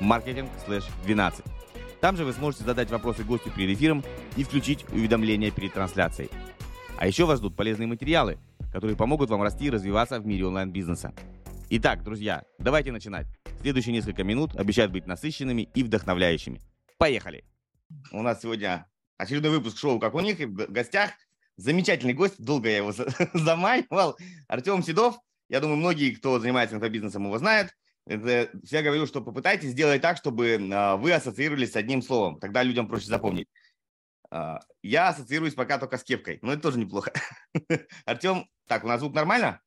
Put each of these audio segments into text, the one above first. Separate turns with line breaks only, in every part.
marketing/12. Там же вы сможете задать вопросы гостю перед эфиром и включить уведомления перед трансляцией. А еще вас ждут полезные материалы, которые помогут вам расти и развиваться в мире онлайн-бизнеса. Итак, друзья, давайте начинать. Следующие несколько минут обещают быть насыщенными и вдохновляющими. Поехали! У нас сегодня очередной выпуск шоу «Как у них» и в гостях замечательный гость, долго я его заманивал, Артем Седов. Я думаю, многие, кто занимается инфобизнесом, его знают. Это, я говорю, что попытайтесь сделать так, чтобы а, вы ассоциировались с одним словом. Тогда людям проще запомнить. А, я ассоциируюсь пока только с кепкой, но это тоже неплохо. Артем, так, у нас звук нормально?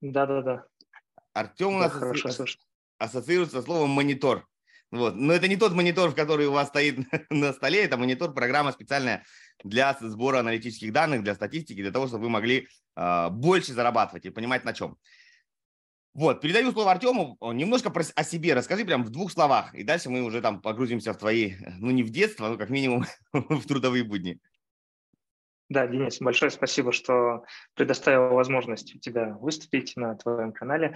Да-да-да.
Артем у нас да, асоци... ассоциируется со словом монитор. Вот. Но это не тот монитор, который у вас стоит на столе, это монитор, программа специальная для сбора аналитических данных, для статистики, для того, чтобы вы могли э, больше зарабатывать и понимать на чем. Вот, передаю слово Артему. Немножко про, о себе расскажи прям в двух словах. И дальше мы уже там погрузимся в твои, ну не в детство, но как минимум в трудовые будни.
Да, Денис, большое спасибо, что предоставил возможность у тебя выступить на твоем канале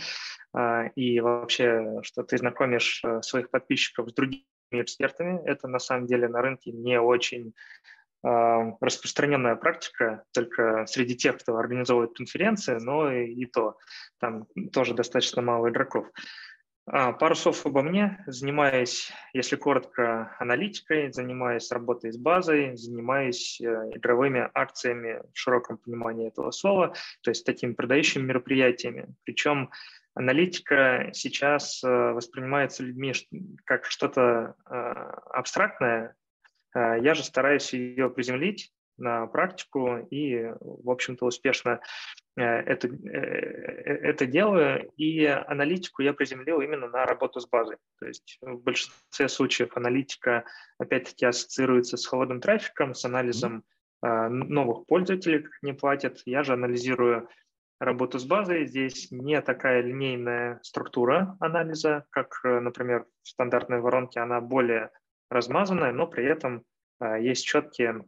а, и вообще, что ты знакомишь э, своих подписчиков с другими экспертами. Это на самом деле на рынке не очень а, распространенная практика только среди тех, кто организовывает конференции, но и, и то, там тоже достаточно мало игроков. А, пару слов обо мне. Занимаюсь, если коротко, аналитикой, занимаюсь работой с базой, занимаюсь э, игровыми акциями в широком понимании этого слова, то есть такими продающими мероприятиями. Причем аналитика сейчас э, воспринимается людьми как что-то э, абстракное, Э, я же стараюсь ее приземлить на практику и, в общем-то, успешно э, это, э, это делаю. И аналитику я приземлил именно на работу с базой. То есть в большинстве случаев аналитика, опять-таки, ассоциируется с холодным трафиком, с анализом новых пользователей, как они платят. Я же анализирую работу с базой. Здесь не такая линейная структура анализа, как, например, в стандартной воронке, она более размазанная, но при этом а, есть четкие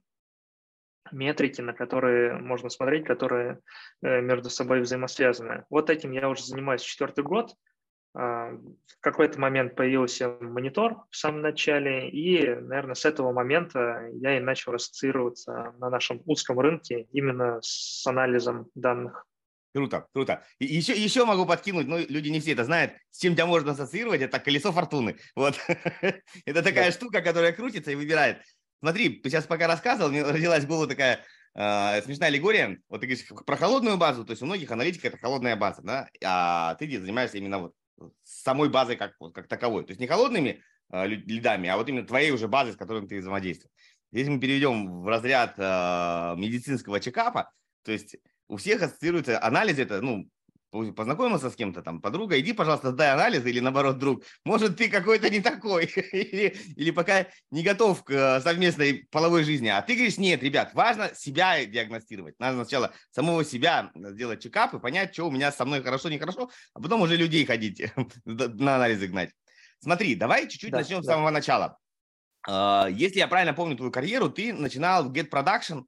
метрики, на которые можно смотреть, которые э, между собой взаимосвязаны. Вот этим я уже занимаюсь четвертый год. А, в какой-то момент появился монитор в самом начале, и, наверное, с этого момента я и начал ассоциироваться на нашем узком рынке именно с анализом данных.
Круто, круто. И еще, еще могу подкинуть, но люди не все это знают, с чем тебя можно ассоциировать, это колесо фортуны. Вот. это такая да. штука, которая крутится и выбирает. Смотри, ты сейчас пока рассказывал, мне родилась в голову такая э, смешная аллегория. Вот ты говоришь про холодную базу, то есть у многих аналитиков это холодная база, да, а ты занимаешься именно вот самой базой как, вот, как таковой. То есть не холодными э, лидами, а вот именно твоей уже базой, с которой ты взаимодействуешь. Если мы перейдем в разряд э, медицинского чекапа, то есть у всех ассоциируется анализ это, ну, познакомился с кем-то там, подруга, иди, пожалуйста, сдай анализ, или наоборот, друг, может, ты какой-то не такой, или, или пока не готов к э, совместной половой жизни. А ты говоришь, нет, ребят, важно себя диагностировать. Надо сначала самого себя сделать чекап и понять, что у меня со мной хорошо, нехорошо, а потом уже людей ходить на анализы гнать. Смотри, давай чуть-чуть да, начнем да. с самого начала. А, если я правильно помню твою карьеру, ты начинал в Get Production,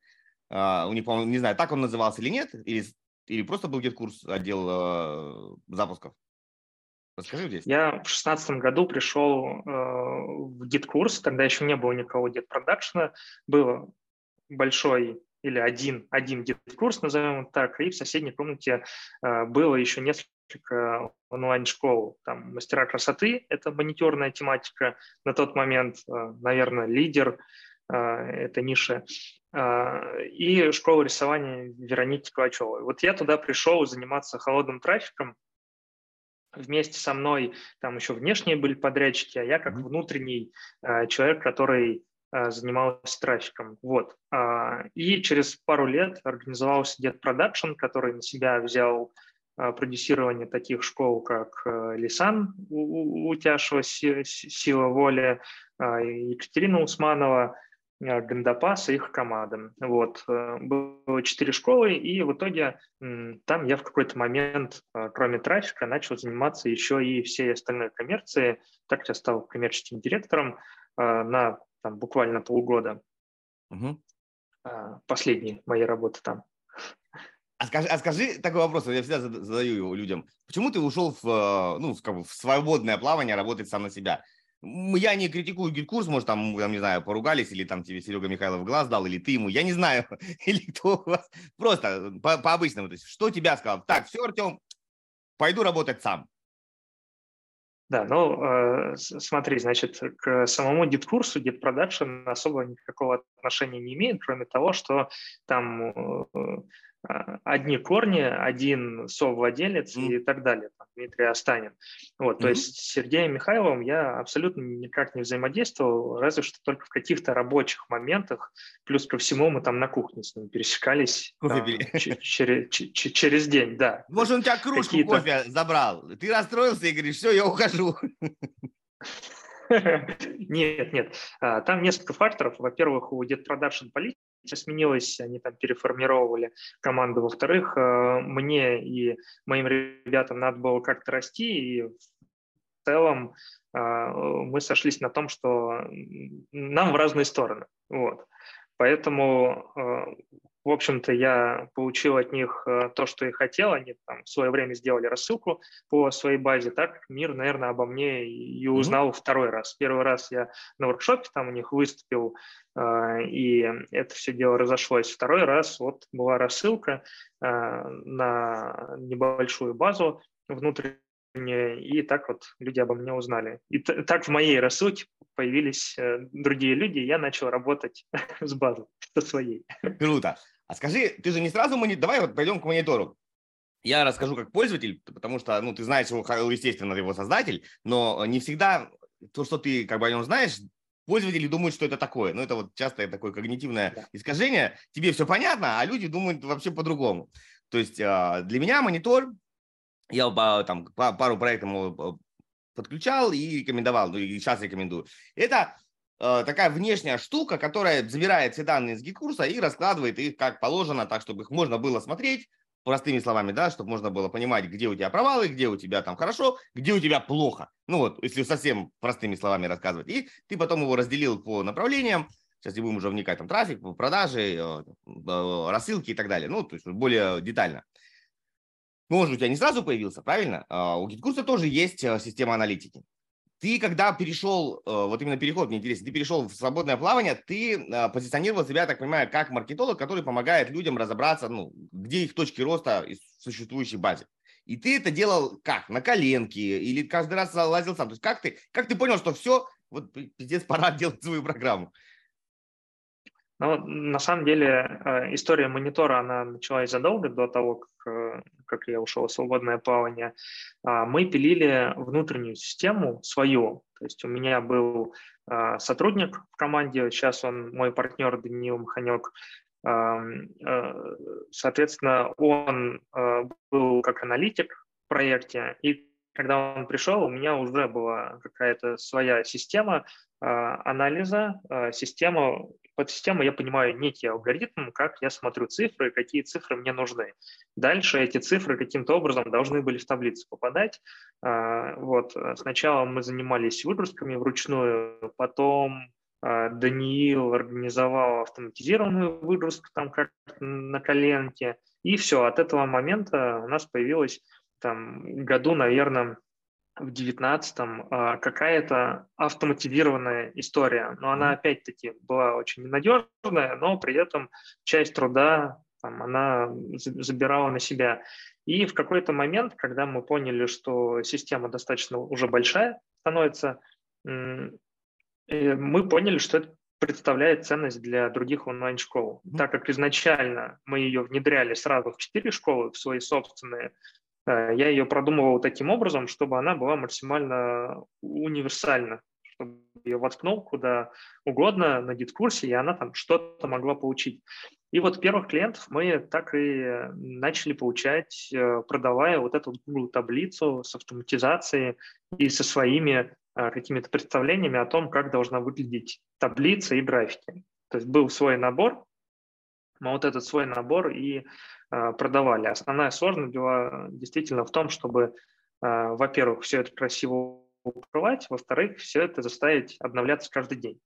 Э, у них, по не знаю, так он назывался или нет, или или просто был GetCourse отдел э, запусков?
Расскажи здесь. Я в шестнадцатом году пришел э, в GetCourse, тогда еще не было никакого Get продакшена, был большой или один, один GetCourse, назовем так, и в соседней комнате э, было еще несколько онлайн-школ, там мастера красоты, это маникюрная тематика, на тот момент, э, наверное, лидер э, этой ниши, а, и школу рисования Вероники Квачевой. Вот я туда пришел заниматься холодным трафиком, вместе со мной там еще внешние были подрядчики, а я как внутренний э, человек, который э, занимался трафиком. Вот. И через пару лет организовался Get Production, который на себя взял продюсирования таких школ, как Лисан Утяшева «Сила воли», Екатерина Усманова – Гандапас и их командам. Вот. Э, было четыре школы, и в итоге там я в какой-то момент, э, кроме трафика, начал заниматься еще и всей остальной коммерцией. Так я стал коммерческим директором на там, буквально полгода. Угу. Последней моей работы там.
А скажи, а скажи такой вопрос, я всегда задаю его людям. Почему ты ушел в, ну, как бы в свободное плавание, работать сам на себя? Я не критикую GetCourse, может, там, там, не знаю, поругались, или там тебе Серега Михайлов в глаз дал, или ты ему, я не знаю, или кто у вас. Просто по- по-обычному. То есть, что тебя сказал? Так, все, Артем, пойду работать сам.
Да, ну э, смотри, значит, к самому GetCourse у, Get Production особо никакого отношения не имеет, кроме того, что там э, одни корни, один совладелец мм. и так далее, там, Дмитрий Останин. Вот, mm-hmm. То есть с Сергеем Михайловым я абсолютно никак не взаимодействовал, разве что только в каких-то рабочих моментах, плюс ко всему мы там на кухне с ним пересекались там, через, через день, да.
Может, он у тебя кружку кофе забрал, ты расстроился и говоришь, все, я ухожу.
Нет, нет. А, там несколько факторов. Во-первых, у Dead Production политика сменилось, они там переформировали команду. Во-вторых, э, мне и моим ребятам надо было как-то расти, и в целом э, мы сошлись на том, что нам в разные стороны. Вот. Поэтому э, в общем-то, я получил от них э, то, что и хотел. Они там в свое время сделали рассылку по своей базе. Так мир, наверное, обо мне и узнал mm-hmm. второй раз. Первый раз я на воркшопе там у них выступил, э, и это все дело разошлось. Второй раз вот была рассылка э, на небольшую базу внутреннюю, и так вот люди обо мне узнали. И так в моей рассылке появились другие люди, и я начал работать с базой, со своей.
Круто. А скажи, ты же не сразу монитор... Давай вот пойдем к монитору. Я расскажу как пользователь, потому что, ну, ты знаешь его, естественно, его создатель, но не всегда то, что ты как бы о нем знаешь, пользователи думают, что это такое. Ну, это вот частое такое когнитивное да. искажение. Тебе все понятно, а люди думают вообще по-другому. То есть а, для меня монитор, я там пару проектов подключал и рекомендовал, ну и сейчас рекомендую. Это Э, такая внешняя штука, которая забирает все данные из GetCourse а и раскладывает их как положено, так, чтобы их можно было смотреть, простыми словами, да, чтобы можно было понимать, где у тебя провалы, где у тебя там хорошо, где у тебя плохо. Ну вот, если совсем простыми словами рассказывать. И ты потом его разделил по направлениям, сейчас не будем уже вникать, там трафик, продажи, э, э, рассылки и так далее. Ну, то есть более детально. Может, у тебя не сразу появился, правильно? А у GetCourse а тоже есть система аналитики. Ты, когда перешел, э, вот именно переход, мне интересно, ты перешел в свободное плавание, ты э, позиционировал себя, так понимаю, как маркетолог, который помогает людям разобраться, ну, где их точки роста в существующей базе. И ты это делал как? На коленке? Или каждый раз лазил сам? То есть как ты, как ты понял, что все, вот пиздец, пора делать свою программу?
Ну, на самом деле э, история монитора, она началась задолго до того, как, э, как я ушел в свободное плавание. А, мы пилили внутреннюю систему свою. То есть у меня был э, сотрудник в команде, сейчас он мой партнер Даниил Маханек. Соответственно, он был как аналитик в проекте, и когда он пришел, у меня уже была какая-то своя система анализа, система под систему я понимаю некий алгоритм, как я смотрю цифры, какие цифры мне нужны. Дальше эти цифры каким-то образом должны были в таблицу попадать. А, вот. Сначала мы занимались выгрузками вручную, потом а, Даниил организовал автоматизированную выгрузку там как на коленке. И все, от этого момента у нас появилась там году, наверное, в 19-м а, какая-то автоматизированная история. Но она опять-таки была очень ненадежная, но при этом часть труда там, она забирала на себя. И в какой-то момент, когда мы поняли, что система достаточно уже большая становится, э, мы поняли, что это представляет ценность для других онлайн-школ. Mm-hmm. Так как изначально мы ее внедряли сразу в четыре школы, в свои собственные, я ее продумывал таким образом, чтобы она была максимально универсальна, чтобы ее воткнул куда угодно на дискурсе, и она там что-то могла получить. И вот первых клиентов мы так и начали получать, э, продавая вот эту Google таблицу с автоматизацией и со своими э, какими-то представлениями о том, как должна выглядеть таблица и графики. То есть был свой набор, мы вот этот свой набор и э, продавали. Основная сложность была действительно в том, чтобы, во-первых, все это красиво укрывать, во-вторых, все это заставить обновляться каждый день.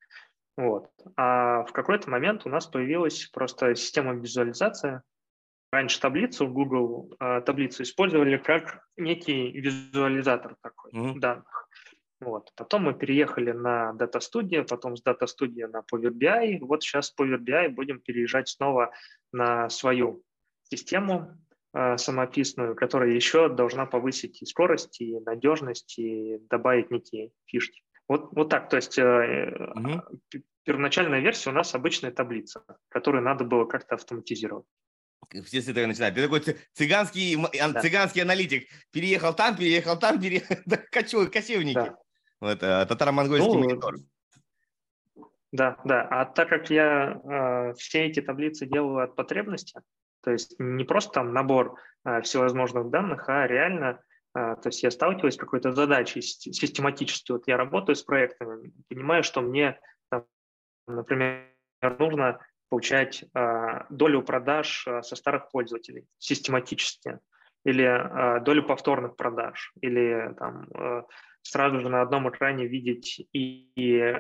Вот. А в какой-то момент у нас появилась просто система визуализации. Раньше таблицу, Google э, таблицу использовали как некий визуализатор такой mm-hmm. данных. Вот. Потом мы переехали на Data Studio, потом с Data Studio на Power BI. Вот сейчас Power BI будем переезжать снова на свою систему э, самописную, которая еще должна повысить и скорость, и надежность, и добавить некие фишки. Вот, вот так, то есть угу. первоначальная версия у нас обычная таблица, которую надо было как-то автоматизировать.
Все с этого начинают. Ты такой цыганский, да. цыганский аналитик. Переехал там, переехал там, переехал... Кочевники. Да. Вот, э, татаро-монгольский ну, монитор.
Да, да. А так как я э, все эти таблицы делаю от потребности, то есть не просто там набор э, всевозможных данных, а реально а, то есть я сталкиваюсь с какой-то задачей систематически. Вот я работаю с проектами, понимаю, что мне, например, нужно получать а, долю продаж а, со старых пользователей систематически, или долю повторных продаж, или там, сразу же на одном экране видеть и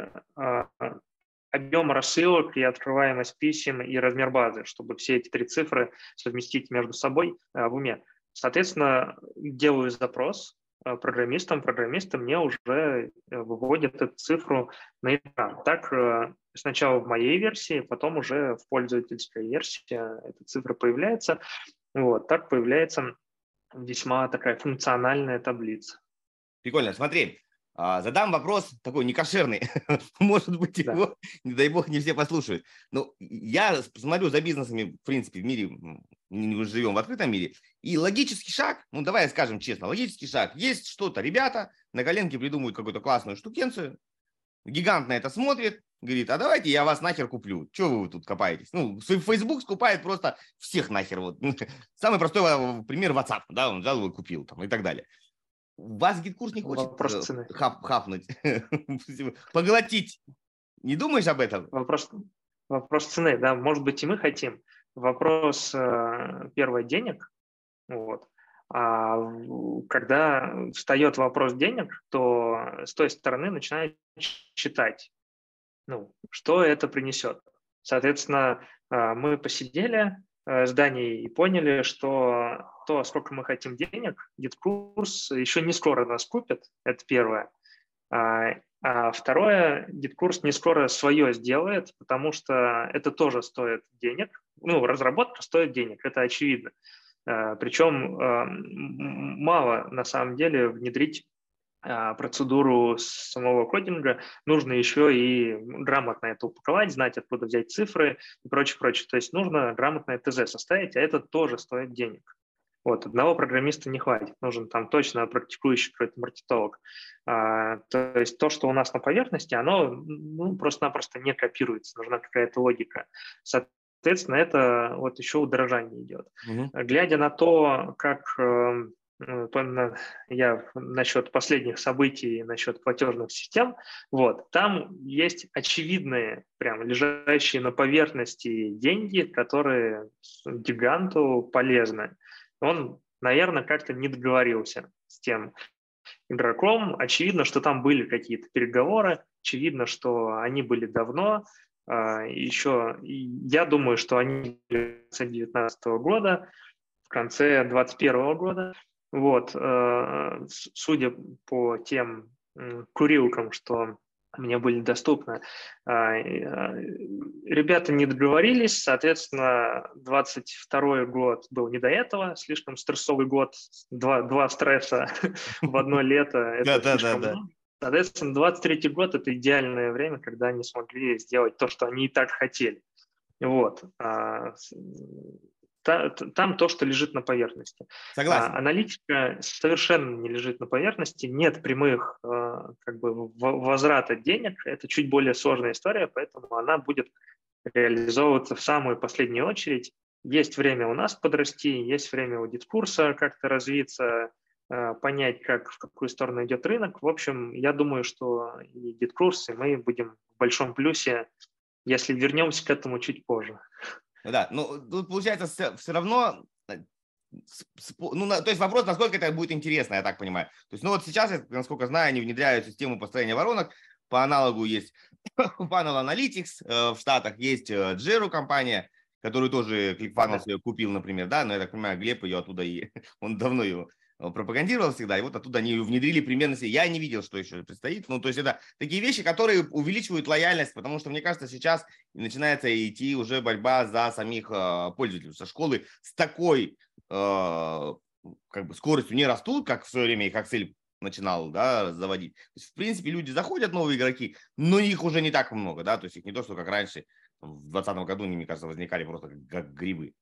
объем рассылок, и открываемость писем, и размер базы, чтобы все эти три цифры совместить между собой в уме. Соответственно, делаю запрос э, программистам, программисты мне уже э, выводят эту цифру на экран. Так э, сначала в моей версии, потом уже в пользовательской версии эта цифра появляется. Вот, так появляется весьма такая функциональная таблица.
Прикольно. Смотри, а, задам вопрос такой некошерный. Может быть, да. его, не дай бог, не все послушают. Но я смотрю за бизнесами, в принципе, в мире, мы живем в открытом мире, и логический шаг, ну давай скажем честно, логический шаг, есть что-то, ребята на коленке придумывают какую-то классную штукенцию, гигант на это смотрит, говорит, а давайте я вас нахер куплю. Чего вы тут копаетесь? Ну, Facebook скупает просто всех нахер. Вот. Самый простой пример WhatsApp, да, он взял и купил там и так далее. Вас GetCourse не хочет Вопрос э, цены. Хап, хапнуть, поглотить. Не думаешь об этом?
Вопрос, вопрос цены, да, может быть, и мы хотим. Вопрос, э, первое, денег, вот. А когда встает вопрос денег, то с той стороны начинает считать, ну, что это принесет. Соответственно, э, мы посидели, Э, зданий и поняли, что то, сколько мы хотим денег, GetCourse еще не скоро нас купит, это первое. А, а второе, GetCourse не скоро свое сделает, потому что это тоже стоит денег. Ну, разработка стоит денег, это очевидно. Э, Причем э, мало на самом деле внедрить а, процедуру самого кодинга, нужно еще и грамотно это упаковать, знать, откуда взять цифры и прочее, прочее. То есть нужно грамотное ТЗ составить, а это тоже стоит денег. Вот, одного программиста не хватит, нужен там точно практикующий какой-то маркетолог. А, то есть то, что у нас на поверхности, оно ну, просто-напросто не копируется, нужна какая-то логика. Соответственно, это вот еще удорожание идет. Угу. Глядя на то, как эм, я насчет последних событий, насчет платежных систем, вот, там есть очевидные, прям лежащие на поверхности деньги, которые гиганту полезны. Он, наверное, как-то не договорился с тем игроком. Очевидно, что там были какие-то переговоры, очевидно, что они были давно, еще, я думаю, что они в конце 2019 года, в конце 2021 года, вот, э, судя по тем курилкам, что мне были доступны, а, э, ребята не договорились, соответственно, 22 год был не до этого, слишком стрессовый год, два, два стресса в одно лето, это слишком много. Соответственно, 23 год – это идеальное время, когда они смогли сделать то, что они и так хотели. Вот. А, там то, что лежит на поверхности. Согласен. А, аналитика совершенно не лежит на поверхности, нет прямых а, как бы возврата денег, это чуть более сложная история, поэтому она будет реализовываться в самую последнюю очередь. Есть время у нас подрасти, есть время у дискурса как-то развиться, понять, как, в какую сторону идет рынок. В общем, я думаю, что и дискурс, и мы будем в большом плюсе, если вернемся к этому чуть позже.
Да, ну тут получается все, все равно э, ну, то есть вопрос, насколько это будет интересно, я так понимаю. То есть, ну вот сейчас, насколько знаю, они внедряют систему построения воронок, по аналогу есть Panel Analytics э, в Штатах, есть Jira компания, которую тоже ClickFunnels да. купил, например, да, но я так понимаю, Глеб ее оттуда и он давно э, пропагандировал всегда, и вот оттуда они внедрили примерно себе. Я не видел, что еще предстоит. Ну, то есть это такие вещи, которые увеличивают лояльность, потому что, мне кажется, сейчас начинается идти уже борьба за самих э, пользователей. Со школы с такой э, как бы скоростью не растут, как в свое время их Excel начинал да, заводить. То есть, в принципе, люди заходят, новые игроки, но их уже не так много, да, то есть их не то, что как раньше в 2020 году мне кажется, возникали просто как грибы.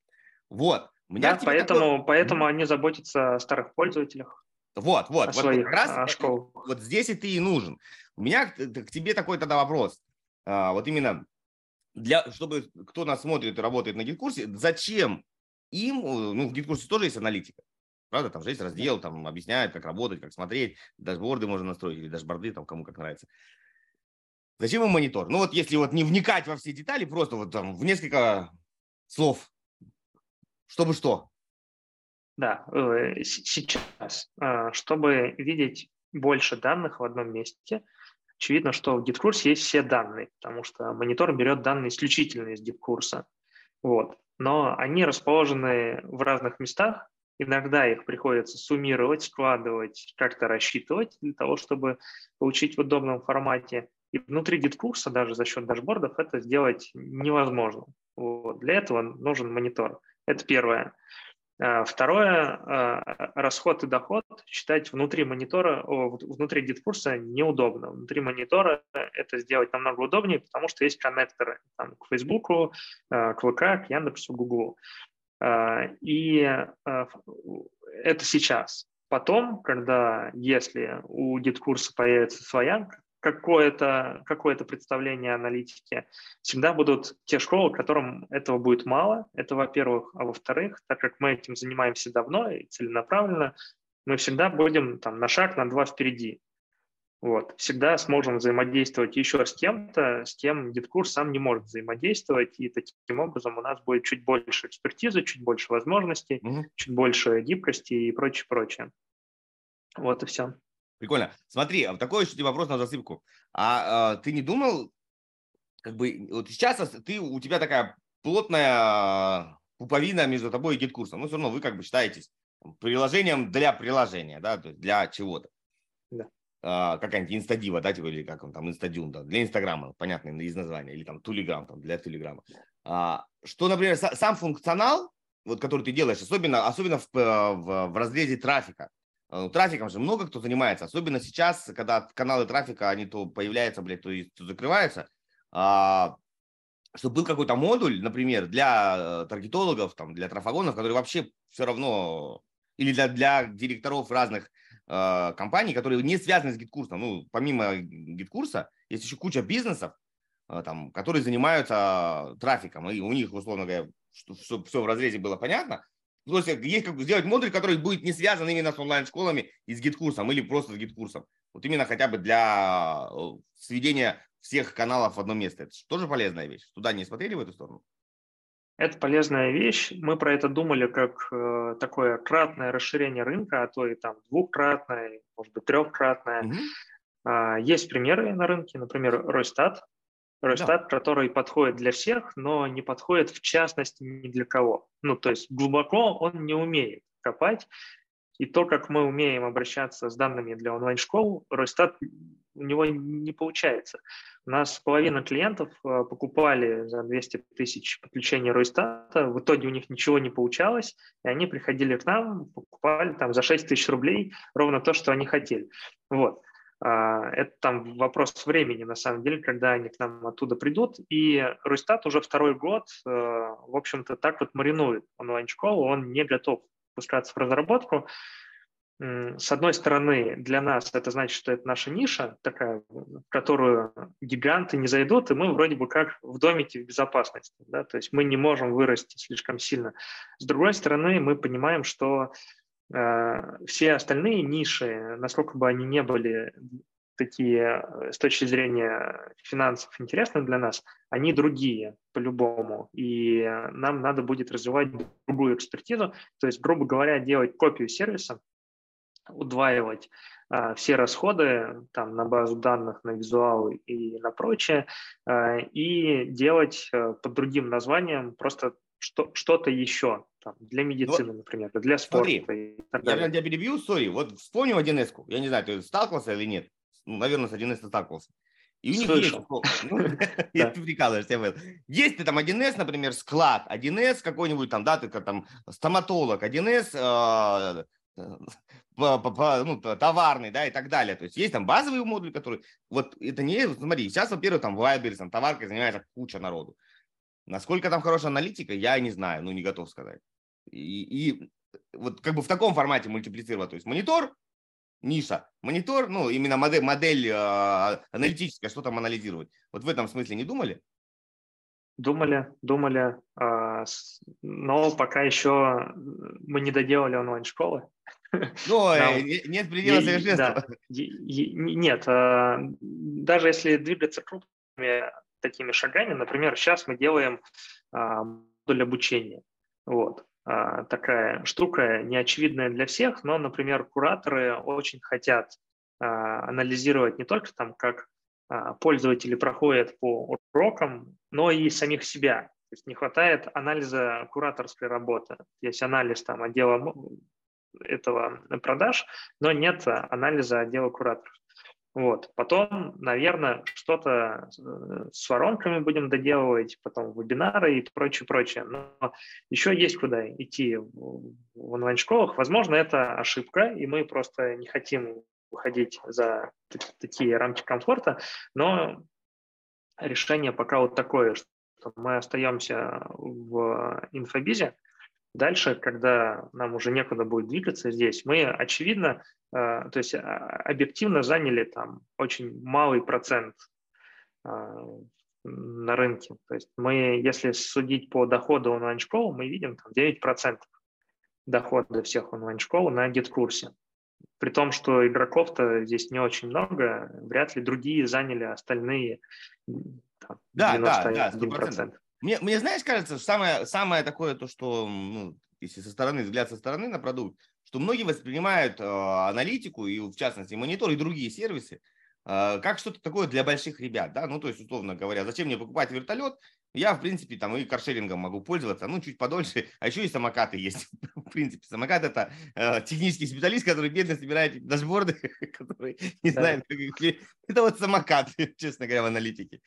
Вот.
Меня да, поэтому, такой... поэтому они заботятся о старых пользователях.
Вот, вот, вот своих, как раз школ. вот здесь и ты и нужен. У меня к, к тебе такой тогда вопрос. А, вот именно для, чтобы кто нас смотрит и работает на GetCourse е, зачем им, ну, в GetCourse е тоже есть аналитика, правда, там же есть раздел, там объясняют, как работать, как смотреть, дашборды можно настроить, или дашборды, там кому как нравится. Зачем им монитор? Ну вот если вот не вникать во все детали, просто вот там в несколько слов, чтобы что?
Да, э, сейчас, э, чтобы видеть больше данных в одном месте, очевидно, что в GitKurs есть все данные, потому что монитор берет данные исключительно из GitKurs. Вот. Но они расположены в разных местах, иногда их приходится суммировать, складывать, как-то рассчитывать для того, чтобы получить в удобном формате. И внутри GetCourse а даже за счет дашбордов это сделать невозможно. Вот. Для этого нужен монитор. Это первое. А, второе, а, расход и доход считать внутри монитора, внутри GetCourse а неудобно. Внутри монитора это сделать намного удобнее, потому что есть коннекторы там, к Facebook, а, к ВК, к Яндексу, Гуглу. И это сейчас. Потом, когда, если у GetCourse а появится своя какое-то какое представление аналитики, всегда будут те школы, которым этого будет мало. Это, во-первых. А во-вторых, так как мы этим занимаемся давно и целенаправленно, мы всегда будем там, на шаг, на два впереди. Вот. Всегда сможем взаимодействовать еще с кем-то, с кем GetCourse сам не может взаимодействовать, и таким образом у нас будет чуть больше экспертизы, чуть больше возможностей, mm-hmm. чуть больше гибкости и прочее, прочее. Вот и все.
Прикольно. Смотри, а такой еще вопрос на засыпку. А, а ты не думал, как бы, вот сейчас ты, у тебя такая плотная пуповина между тобой и GetCourse ом, но все равно вы как бы считаетесь приложением для приложения, да, то есть для чего-то. Да. А, какая-нибудь инстадива, да, типа, или как он там, инстадиум, да, для инстаграма, понятно, из названия, или там Tooligram, там, для Tooligram а. А, что, например, сам функционал, вот, который ты делаешь, особенно, особенно в, в, в разрезе трафика, Э, трафиком же много кто занимается, особенно сейчас, когда каналы трафика, они то появляются, блядь, то, то закрываются. А, чтобы был какой-то модуль, например, для э, таргетологов, там, для трафогонов, которые вообще все равно, или для, для директоров разных э, компаний, которые не связаны с GetCourse ом. Ну, помимо GetCourse а, есть еще куча бизнесов, э, там, которые занимаются трафиком, и у них, условно говоря, чтобы все в разрезе было понятно, то есть есть как сделать модуль, который будет не связан именно с онлайн-школами и с GetCourse ом или просто с GetCourse ом. Вот именно хотя бы для э, сведения всех каналов в одно место. Это тоже полезная вещь. Туда не смотрели в эту сторону?
Это полезная вещь. Мы про это думали как э, такое кратное расширение рынка, а то и там двукратное, может быть, трехкратное. Угу. Э, есть примеры на рынке, например, Ройстат. Росстат, да. который подходит для всех, но не подходит в частности ни для кого. Ну, то есть глубоко он не умеет копать. И то, как мы умеем обращаться с данными для онлайн-школ, Росстат у него не получается. У нас половина клиентов э, покупали за 200 тысяч подключения Росстата, в итоге у них ничего не получалось, и они приходили к нам, покупали там за 6 тысяч рублей ровно то, что они хотели. Вот. А, это там вопрос времени, на самом деле, когда они к нам оттуда придут. И Рустат уже второй год, э, в общем-то, так вот маринует онлайн-школу, он не готов пускаться в разработку. с одной стороны, для нас это значит, что это наша ниша, такая, в которую гиганты не зайдут, и мы вроде бы как в домике в безопасности. Да? То есть мы не можем вырасти слишком сильно. С другой стороны, мы понимаем, что все остальные ниши, насколько бы они не были такие э, с точки зрения финансов интересны для нас, они другие по-любому. И нам надо будет развивать другую экспертизу, то есть, грубо говоря, делать копию сервиса, удваивать а, все расходы там, на базу данных, на визуал и на прочее, а, и делать а, под другим названием просто что, что-то еще там, для медицины, вот, например, для спорта.
Смотри, я тебя перебью, сори, вот вспомнил 1С, я не знаю, ты сталкивался или нет, ну, наверное, с 1С сталкивался. И у них Слышал. есть, ну, ты прикалываешься, есть ты там 1С, например, склад, 1С какой-нибудь там, да, ты там стоматолог, 1С ну, товарный, да, и так далее. То есть есть там базовые модули, которые... Вот это не... Смотри, сейчас, во-первых, там Wildberries, там товаркой занимается куча народу. Насколько там хорошая аналитика, я не знаю, ну, не готов сказать. И, и вот как бы в таком формате мультиплицировать. То есть монитор, ниша, монитор, ну, именно модель, модель э, аналитическая, что там анализировать. Вот в этом смысле не думали?
Думали, думали, а, но пока еще мы не доделали онлайн-школы.
Ну, Нам... нет предела совершенства.
Нет, а, даже если двигаться крупными такими шагами, например, сейчас мы делаем а, модуль обучения. Вот. Такая штука неочевидная для всех, но, например, кураторы очень хотят анализировать не только там, как а, пользователи проходят по урокам, но и самих себя. То есть не хватает анализа кураторской работы. Есть анализ там отдела этого продаж, но нет анализа отдела кураторов. Вот. Потом, наверное, что-то э, с воронками будем доделывать, потом вебинары и прочее, прочее. Но еще есть куда идти в онлайн-школах. Возможно, это ошибка, и мы просто не хотим выходить за такие рамки комфорта, но решение пока вот такое, что мы остаемся в инфобизе. Дальше, когда нам уже некуда будет двигаться здесь, мы, очевидно, э, то есть а, объективно заняли там очень малый процент э, на рынке. То есть мы, если судить по доходу онлайн-школ, мы видим там 9% дохода всех онлайн-школ на гид-курсе. При том, что игроков-то здесь не очень много, вряд ли другие заняли остальные
там, да, 91%. Да, да, мне, мне, знаешь, кажется, самое, самое такое, то, что, ну, если со стороны, взгляд со стороны на продукт, что многие воспринимают э, аналитику и, в частности, монитор и другие сервисы э, как что-то такое для больших ребят, да, ну, то есть, условно говоря, зачем мне покупать вертолет, я, в принципе, там и каршерингом могу пользоваться, ну, чуть подольше, а еще и самокаты есть. в принципе, самокат – это э, технический специалист, который бедно собирает дашборды, который не да. знает, как их... Это вот самокат, честно говоря, в аналитике.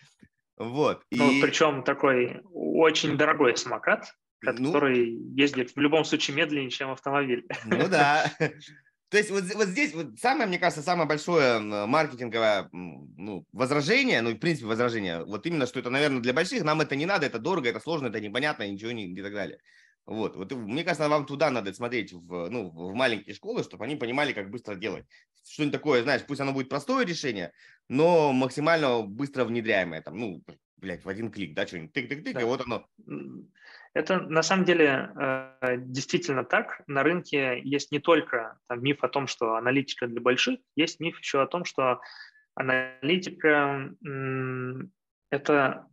Вот.
Ну, и... причем такой очень дорогой самокат, ну который ну, ездит в любом случае медленнее, чем автомобиль.
Ну да. То есть вот, вот здесь вот самое, мне кажется, самое большое маркетинговое ну, возражение, ну и в принципе возражение, вот именно, что это, наверное, для больших, нам это не надо, это дорого, это сложно, это непонятно, ничего не и так далее. Вот, вот мне кажется, вам туда надо смотреть в, ну, в маленькие школы, чтобы они понимали, как быстро делать. Что-нибудь такое, знаешь, пусть оно будет простое решение, но максимально быстро внедряемое, там, ну, блядь, в один клик, да, что-нибудь тык-тык-тык, да. и вот оно.
Это на самом деле э, действительно так. На рынке есть не только там, миф о том, что аналитика для больших, есть миф еще о том, что аналитика – это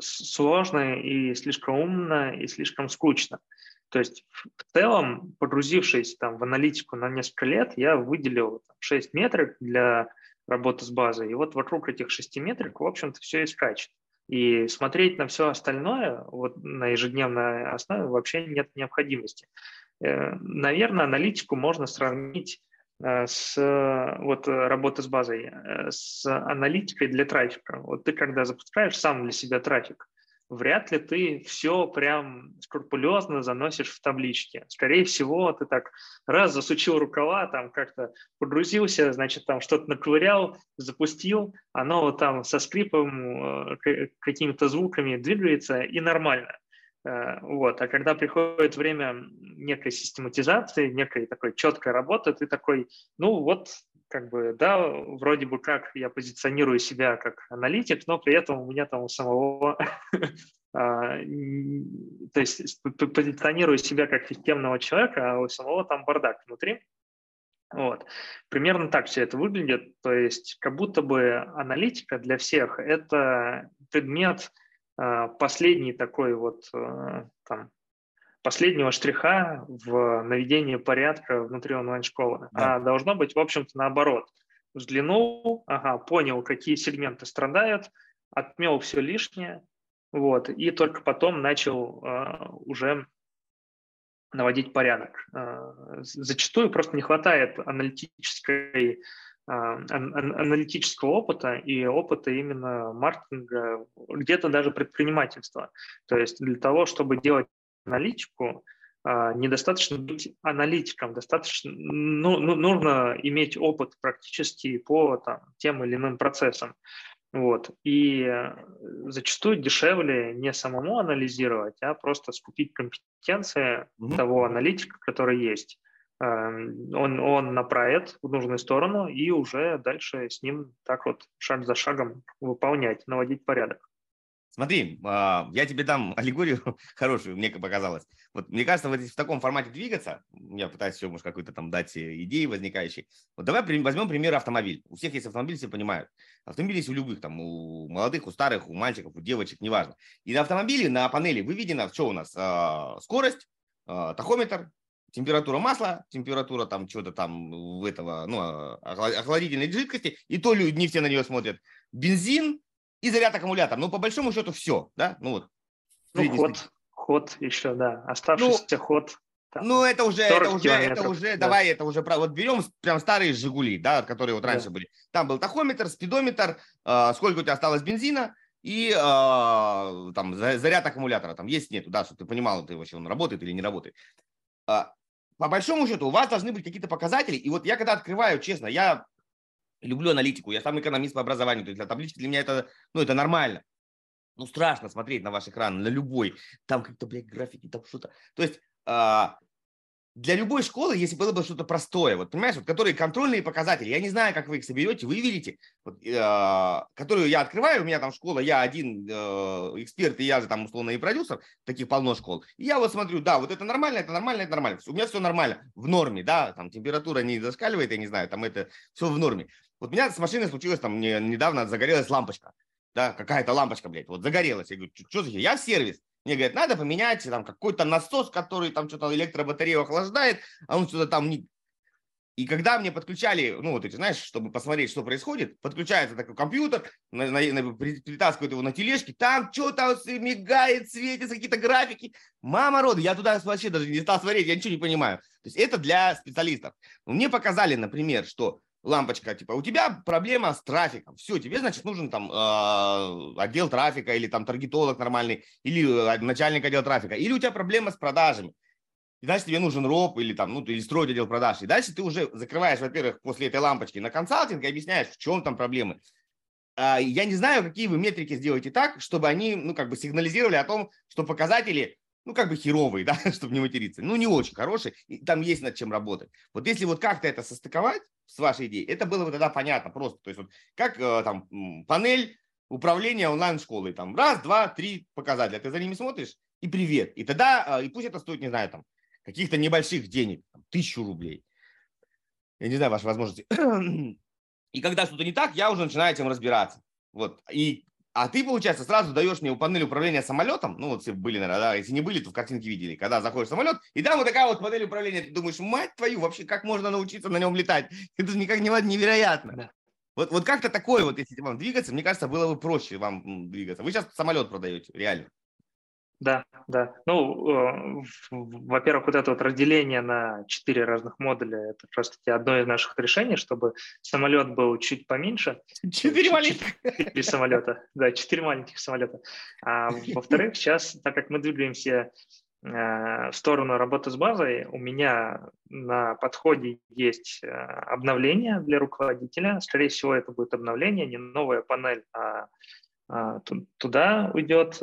сложно и слишком умно, и слишком скучно. То есть в целом, погрузившись там, в аналитику на несколько лет, я выделил там, 6 метрик для работы с базой. И вот вокруг этих 6 метрик, в общем-то, все и скачет. И смотреть на все остальное вот на ежедневной основе вообще нет необходимости. Э, наверное, аналитику можно сравнить с вот работы с базой, э, с аналитикой для трафика. Вот ты когда запускаешь сам для себя трафик, вряд ли ты все прям скрупулезно заносишь в таблички. Скорее всего, ты так раз засучил рукава, там как-то погрузился, значит, там что-то наковырял, запустил, оно вот там со скрипом, э, какими-то звуками двигается и нормально. Э, вот. А когда приходит время некой систематизации, некой такой четкой работы, ты такой, ну вот, как бы, да, вроде бы как я позиционирую себя как аналитик, но при этом у меня там у самого, а, то есть позиционирую себя как системного человека, а у самого там бардак внутри. Вот. Примерно так все это выглядит. То есть как будто бы аналитика для всех – это предмет, последний такой вот а, там, последнего штриха в наведении порядка внутри онлайн-школы. Да. А должно быть, в общем-то, наоборот. Взглянул, ага, понял, какие сегменты страдают, отмел все лишнее, вот, и только потом начал uh, уже наводить порядок. Uh, зачастую просто не хватает аналитической аналитического опыта и опыта именно маркетинга, где-то даже предпринимательства. То есть для того, чтобы делать аналитику, а, недостаточно быть аналитиком, достаточно ну, ну, нужно иметь опыт практически по там, тем или иным процессам. Вот. И зачастую дешевле не самому анализировать, а просто скупить компетенции mm-hmm. того аналитика, который есть. Эм, он, он направит в нужную сторону и уже дальше с ним так вот шаг за шагом выполнять, наводить порядок.
Смотри, а, я тебе дам аллегорию хорошую, мне показалось. Вот мне кажется, вот в таком формате двигаться, я пытаюсь еще, может, какой-то там дать идеи возникающие. Вот давай возьмем пример автомобиль. У всех есть автомобиль, все понимают. Автомобиль есть у любых, там, у молодых, у старых, у мальчиков, у девочек, неважно. И на автомобиле, на панели выведена, что у нас? А, скорость, а, тахометр, температура масла, температура там чего-то там в этого, ну, охладительной жидкости, и то люди не все на нее смотрят. Бензин и заряд аккумулятора. Ну, по большому счету, все, да? Ну, вот.
Ну, ход, ход еще, да. Оставшийся ну, ход.
Там, ну, это уже, это уже, это уже, да. давай, это уже, вот берем прям старые «Жигули», да, которые вот раньше да. были. Там был тахометр, спидометр, э, сколько у тебя осталось бензина, и э, там заряд аккумулятора там есть нету, да, чтобы ты понимал, ты вообще он работает или не работает. А, по большому счету, у вас должны быть какие-то показатели. И вот я когда открываю, честно, я люблю аналитику, я сам экономист по образованию, то есть для таблички для меня это, ну, это нормально. Ну, страшно смотреть на ваш экран, на любой, там как-то, блядь, графики, там что-то. То есть, а, для любой школы, если было бы что-то простое, вот понимаешь, вот которые контрольные показатели, я не знаю, как вы их соберете, выверите, вот, э, которую я открываю, у меня там школа, я один э, эксперт, и я же там условно и продюсер, таких полно школ, и я вот смотрю, да, вот это нормально, это нормально, это нормально, у меня все нормально, в норме, да, там температура не зашкаливает, я не знаю, там это все в норме. Вот у меня с машиной случилось, там мне недавно загорелась лампочка, да, какая-то лампочка, блядь, вот загорелась, я говорю, что за я в сервис, мне говорят, надо поменять там какой-то насос, который там что-то электробатарею охлаждает, а он что-то там не... И когда мне подключали, ну вот эти, знаешь, чтобы посмотреть, что происходит, подключается такой компьютер, на, на, на, притаскивают его на тележке, там что-то мигает, светится, какие-то графики. Мама рода, я туда вообще даже не стал смотреть, я ничего не понимаю. То есть это для специалистов. Мне показали, например, что лампочка, типа, у тебя проблема с трафиком, все, тебе, значит, нужен там э, отдел трафика или там таргетолог нормальный, или э, начальник отдела трафика, или у тебя проблема с продажами, и дальше тебе нужен роб или там, ну, или строить отдел продаж, и дальше ты уже закрываешь, во-первых, после этой лампочки на консалтинг и объясняешь, в чем там проблемы. Э, я не знаю, какие вы метрики сделаете так, чтобы они, ну, как бы сигнализировали о том, что показатели ну, как бы херовый, да, чтобы не материться, ну, не очень хороший, и там есть над чем работать. Вот если вот как-то это состыковать с вашей идеей, это было бы тогда понятно просто. То есть вот как э, там панель управления онлайн-школой, там раз, два, три показателя, ты за ними смотришь, и привет. И тогда, э, и пусть это стоит, не знаю, там, каких-то небольших денег, там, тысячу рублей. Я не знаю ваши возможности. И когда что-то не так, я уже начинаю этим разбираться. Вот. И а ты, получается, сразу даешь мне панель управления самолетом, ну вот все были, наверное, да, если не были, то в картинке видели, когда заходишь в самолет, и там вот такая вот панель управления, ты думаешь, мать твою, вообще как можно научиться на нем летать? Это никак не невероятно. Да. Вот, вот как-то такое вот, если вам двигаться, мне кажется, было бы проще вам двигаться. Вы сейчас самолет продаете, реально.
Да, да. Ну, э, во-первых, вот это вот разделение на четыре разных модуля, это просто одно из наших решений, чтобы самолет был чуть поменьше.
Четыре маленьких.
Четыре самолета, да, четыре маленьких самолета. А во-вторых, сейчас, так как мы двигаемся э, в сторону работы с базой, у меня на подходе есть э, обновление для руководителя. Скорее всего, это будет обновление, не новая панель, а, а туда уйдет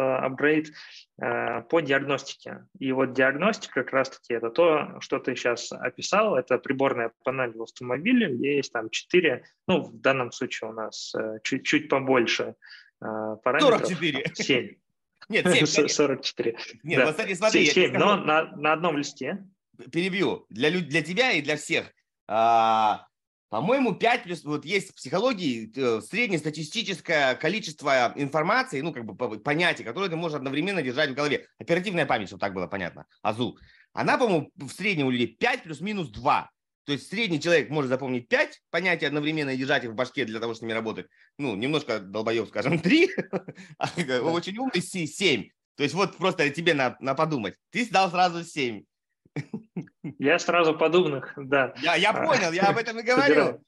апгрейд по диагностике. И вот диагностика как раз-таки это то, что ты сейчас описал. Это приборная панель в автомобиле, где есть там 4, ну, в данном случае у нас чуть-чуть побольше параметров.
44.
7.
Нет, 7.
44.
Нет, да. смотри, смотри.
7, но на, на одном листе.
Перебью. Для, для тебя и для всех. А, по-моему, 5 плюс, вот есть в психологии э, среднестатистическое количество информации, ну, как бы понятий, которые ты можешь одновременно держать в голове. Оперативная память, чтобы так было понятно, АЗУ. Она, по-моему, в среднем у людей 5 плюс-минус 2. То есть средний человек может запомнить 5 понятий одновременно и держать их в башке для того, чтобы с ними работать. Ну, немножко долбоев, скажем, 3, а очень умный 7. То есть вот просто тебе на, на подумать. Ты сдал сразу 7.
Я сразу подобных, да.
Я, я понял, я об этом и говорю.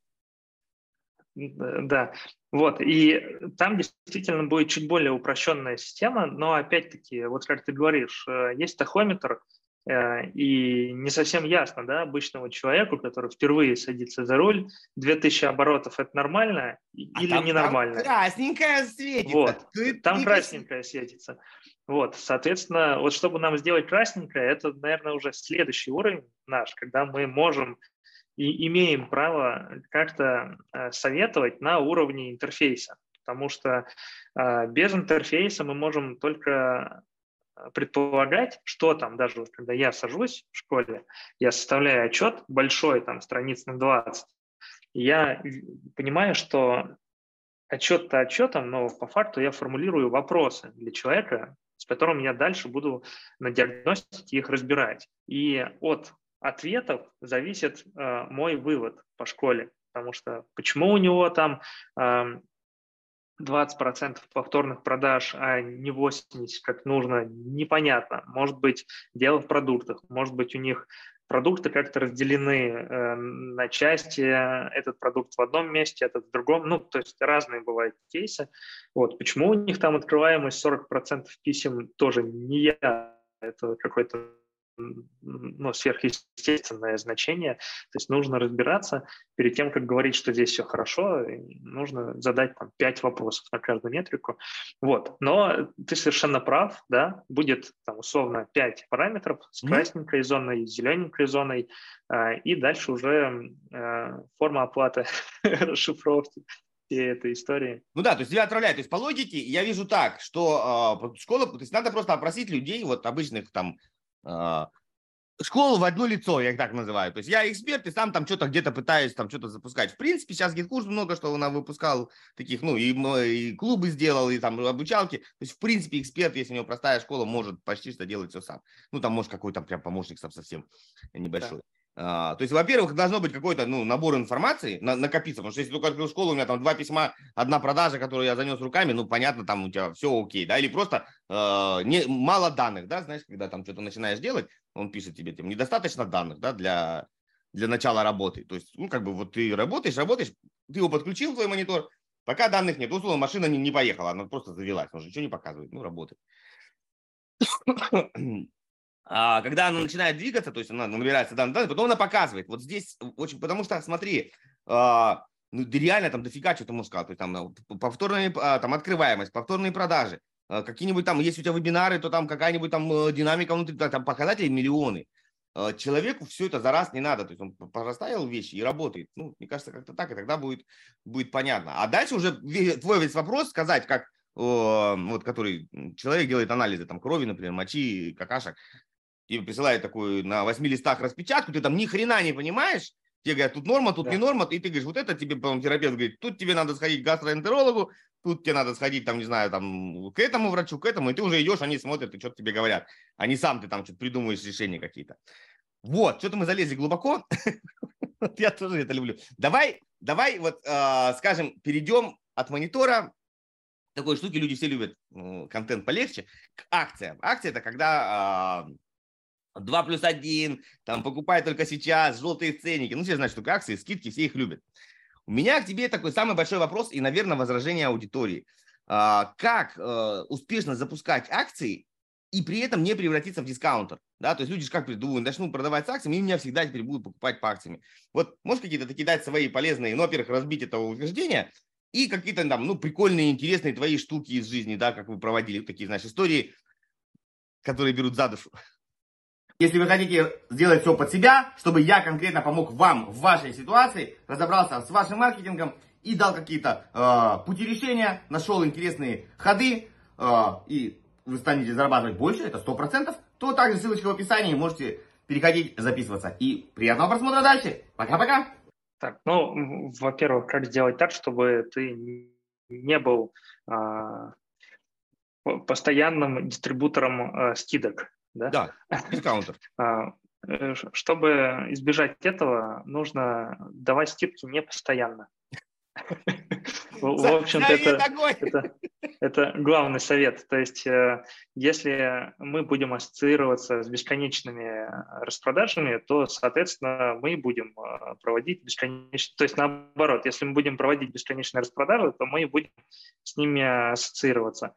Да, вот, и там действительно будет чуть более упрощенная система, но опять-таки, вот как ты говоришь, э, есть тахометр, э, и не совсем ясно, да, обычному человеку, который впервые садится за руль, 2000 оборотов – это нормально а или там, ненормально?
Там красненькая светится.
Вот, ты, там ты красненькая светится. Вот, соответственно, вот чтобы нам сделать красненькое, это, наверное, уже следующий уровень наш, когда мы можем и имеем право как-то э, советовать на уровне интерфейса, потому что э, без интерфейса мы можем только э, предполагать, что там, даже когда я сажусь в школе, я составляю отчет большой, там, страниц на 20, я понимаю, что отчет-то отчетом, но по факту я формулирую вопросы для человека, с которым я дальше буду на диагностике их разбирать. И от ответов зависит э, мой вывод по школе, потому что почему у него там э, 20% повторных продаж, а не 80% как нужно, непонятно. Может быть, дело в продуктах, может быть, у них продукты как-то разделены э, на части, этот продукт в одном месте, этот в другом, ну, то есть разные бывают кейсы. Вот, почему у них там открываемость 40% писем тоже не я, это какой-то ну, сверхъестественное значение. То есть нужно разбираться перед тем, как говорить, что здесь все хорошо, нужно задать там пять вопросов на каждую метрику. Вот. Но ты совершенно прав, да, будет там условно пять параметров с красненькой зоной, с зелененькой зоной, э, и дальше уже э, форма оплаты расшифровки всей этой истории.
Ну да, то есть тебя отправляют. То есть по логике я вижу так, что э, школа, то есть надо просто опросить людей, вот обычных там а, школу в одно лицо, я их так называю. То есть я эксперт, и сам там что-то где-то пытаюсь там что-то запускать. В принципе, сейчас GitKurs много что он выпускал таких, ну, и, и клубы сделал, и там обучалки. То есть, в принципе, эксперт, если у него простая школа, может почти что делать все сам. Ну, там, может, какой-то прям помощник совсем небольшой. Да. А, то есть, во-первых, должно быть какой-то ну, набор информации на, накопиться, потому что если только открыл школу, у меня там два письма, одна продажа, которую я занес руками, ну, понятно, там у тебя все окей, да, или просто э, не, мало данных, да, знаешь, когда там что-то начинаешь делать, он пишет тебе, тем недостаточно данных, да, для, для начала работы. То есть, ну, как бы вот ты работаешь, работаешь, ты его подключил, твой монитор, пока данных нет, условно, машина не, не поехала, она просто завелась, он же ничего не показывает, ну, работает. А, когда она начинает двигаться, то есть она набирается данные, данные, потом она показывает. Вот здесь очень, потому что, смотри, а, ну, реально там дофига что ты можешь сказать. То есть там ну, повторная а, там, открываемость, повторные продажи, какие-нибудь там, если у тебя вебинары, то там какая-нибудь там э, динамика внутри, там показатели миллионы. Человеку все это за раз не надо, то есть он поставил вещи и работает. Ну, мне кажется, как-то так, и тогда будет, будет понятно. А дальше уже твой весь вопрос сказать, как вот который человек делает анализы там крови, например, мочи, какашек, тебе присылают такую на восьми листах распечатку, ты там ни хрена не понимаешь, тебе говорят, тут норма, тут да. не норма, и ты говоришь, вот это тебе, по терапевт говорит, тут тебе надо сходить к гастроэнтерологу, тут тебе надо сходить, там, не знаю, там, к этому врачу, к этому, и ты уже идешь, они смотрят и что-то тебе говорят, а не сам ты там что-то придумываешь решения какие-то. Вот, что-то мы залезли глубоко, я тоже это люблю. Давай, давай вот, э, скажем, перейдем от монитора такой штуки люди все любят контент полегче, к акциям. Акция это когда 2 плюс 1, там покупай только сейчас, желтые ценники. Ну, все знают, что акции, скидки, все их любят. У меня к тебе такой самый большой вопрос и, наверное, возражение аудитории. А, как э, успешно запускать акции и при этом не превратиться в дискаунтер? Да, то есть люди же как придумывают, начнут продавать с акциями, и меня всегда теперь будут покупать по акциями. Вот можешь какие-то такие дать свои полезные, ну, во-первых, разбить это утверждение, и какие-то там, ну, прикольные, интересные твои штуки из жизни, да, как вы проводили, такие, знаешь, истории, которые берут за душу. Если вы хотите сделать все под себя, чтобы я конкретно помог вам в вашей ситуации, разобрался с вашим маркетингом и дал какие-то э, пути решения, нашел интересные ходы, э, и вы станете зарабатывать больше, это 100%, то также ссылочка в описании, можете переходить, записываться. И приятного просмотра дальше. Пока-пока.
Так, ну, во-первых, как сделать так, чтобы ты не был а, постоянным дистрибутором а, скидок?
Да, да дискаунтер.
А, э, чтобы избежать этого, нужно давать скидки не постоянно. В общем-то, это, это, главный совет. То есть, э, если мы будем ассоциироваться с бесконечными распродажами, то, соответственно, мы будем э, проводить бесконечные... То есть, наоборот, если мы будем проводить бесконечные распродажи, то мы будем с ними ассоциироваться.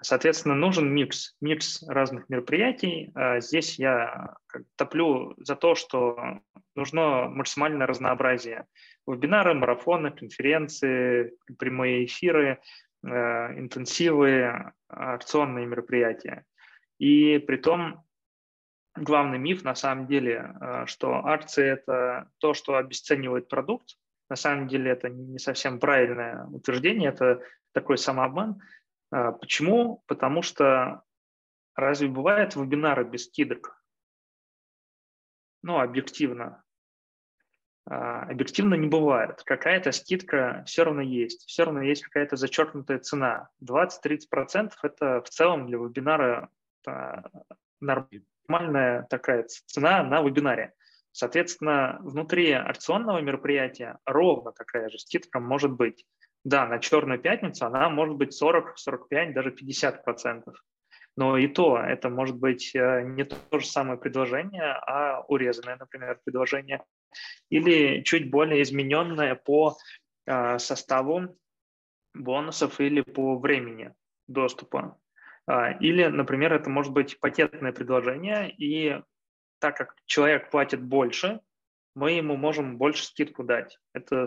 Соответственно, нужен микс, микс разных мероприятий. А здесь я топлю за то, что нужно максимальное разнообразие. Вебинары, марафоны, конференции, прямые эфиры, э, интенсивы, акционные мероприятия. И при том главный миф на самом деле, э, что акции – это то, что обесценивает продукт. На самом деле это не совсем правильное утверждение, это такой самообман – почему? Потому что разве бывают вебинары без скидок? Ну, объективно. А, объективно не бывает. Какая-то скидка все равно есть. Все равно есть какая-то зачеркнутая цена. 20-30% это в целом для вебинара а, нормальная такая цена на вебинаре. Соответственно, внутри акционного мероприятия ровно такая же скидка может быть. Да, на Черную пятницу она может быть 40, 45, даже 50 процентов. Но и то, это может быть э, не то же самое предложение, а урезанное, например, предложение. Или чуть более измененное по э, составу бонусов или по времени доступа. А, или, например, это может быть пакетное предложение, и так как человек платит больше, мы ему можем больше скидку дать. Это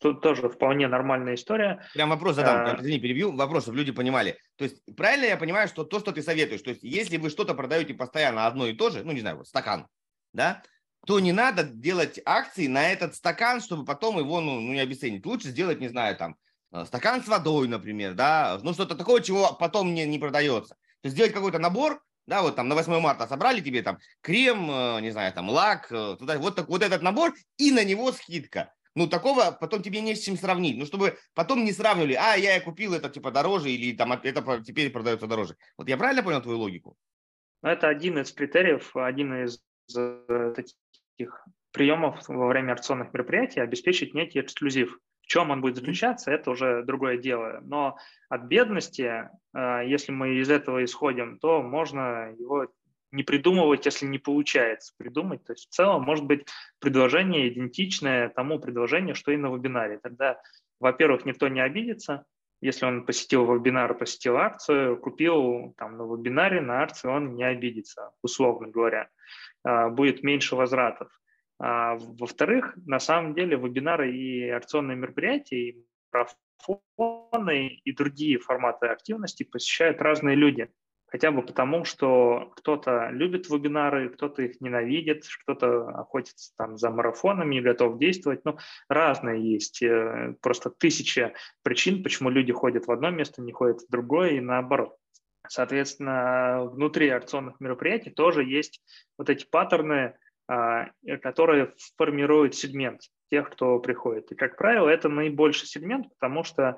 тоже вполне нормальная история.
Прям вопрос задам, а... извини, перебью, вопрос, чтобы люди понимали. То есть правильно я понимаю, что то, что ты советуешь, то есть если вы что-то продаете постоянно одно и то же, ну не знаю, стакан, да, то не надо делать акции на этот стакан, чтобы потом его ну, ну не обесценить. Лучше сделать, не знаю, там, э, стакан с водой, например, да, ну что-то такое, чего потом не, не продается. То есть сделать какой-то набор, да, вот там на 8 марта собрали тебе там крем, э, не знаю, там лак, э, туда, вот, так, вот этот набор, и на него скидка. Ну, такого потом тебе не с чем сравнить. Ну, чтобы потом не сравнивали, а, я купил это типа дороже, или там это теперь продается дороже. Вот я правильно понял твою логику?
Ну, это один из критериев, один из э, таких приемов во время акционных мероприятий обеспечить некий эксклюзив чем он будет заключаться, это уже другое дело. Но от бедности, э, если мы из этого исходим, то можно его не придумывать, если не получается придумать. То есть в целом может быть предложение идентичное тому предложению, что и на вебинаре. Тогда, во-первых, никто не обидится, если он посетил вебинар, посетил акцию, купил там на вебинаре, на акции он не обидится, условно говоря. Э, будет меньше возвратов. А, во-вторых, на самом деле вебинары и акционные мероприятия, и марафоны, и другие форматы активности посещают разные люди. Хотя бы потому, что кто-то любит вебинары, кто-то их ненавидит, кто-то охотится там за марафонами и готов действовать. Ну, разные есть. Э, просто тысяча причин, почему люди ходят в одно место, не ходят в другое и наоборот. Соответственно, внутри акционных мероприятий тоже есть вот эти паттерны, которые формируют сегмент тех, кто приходит. И, как правило, это наибольший сегмент, потому что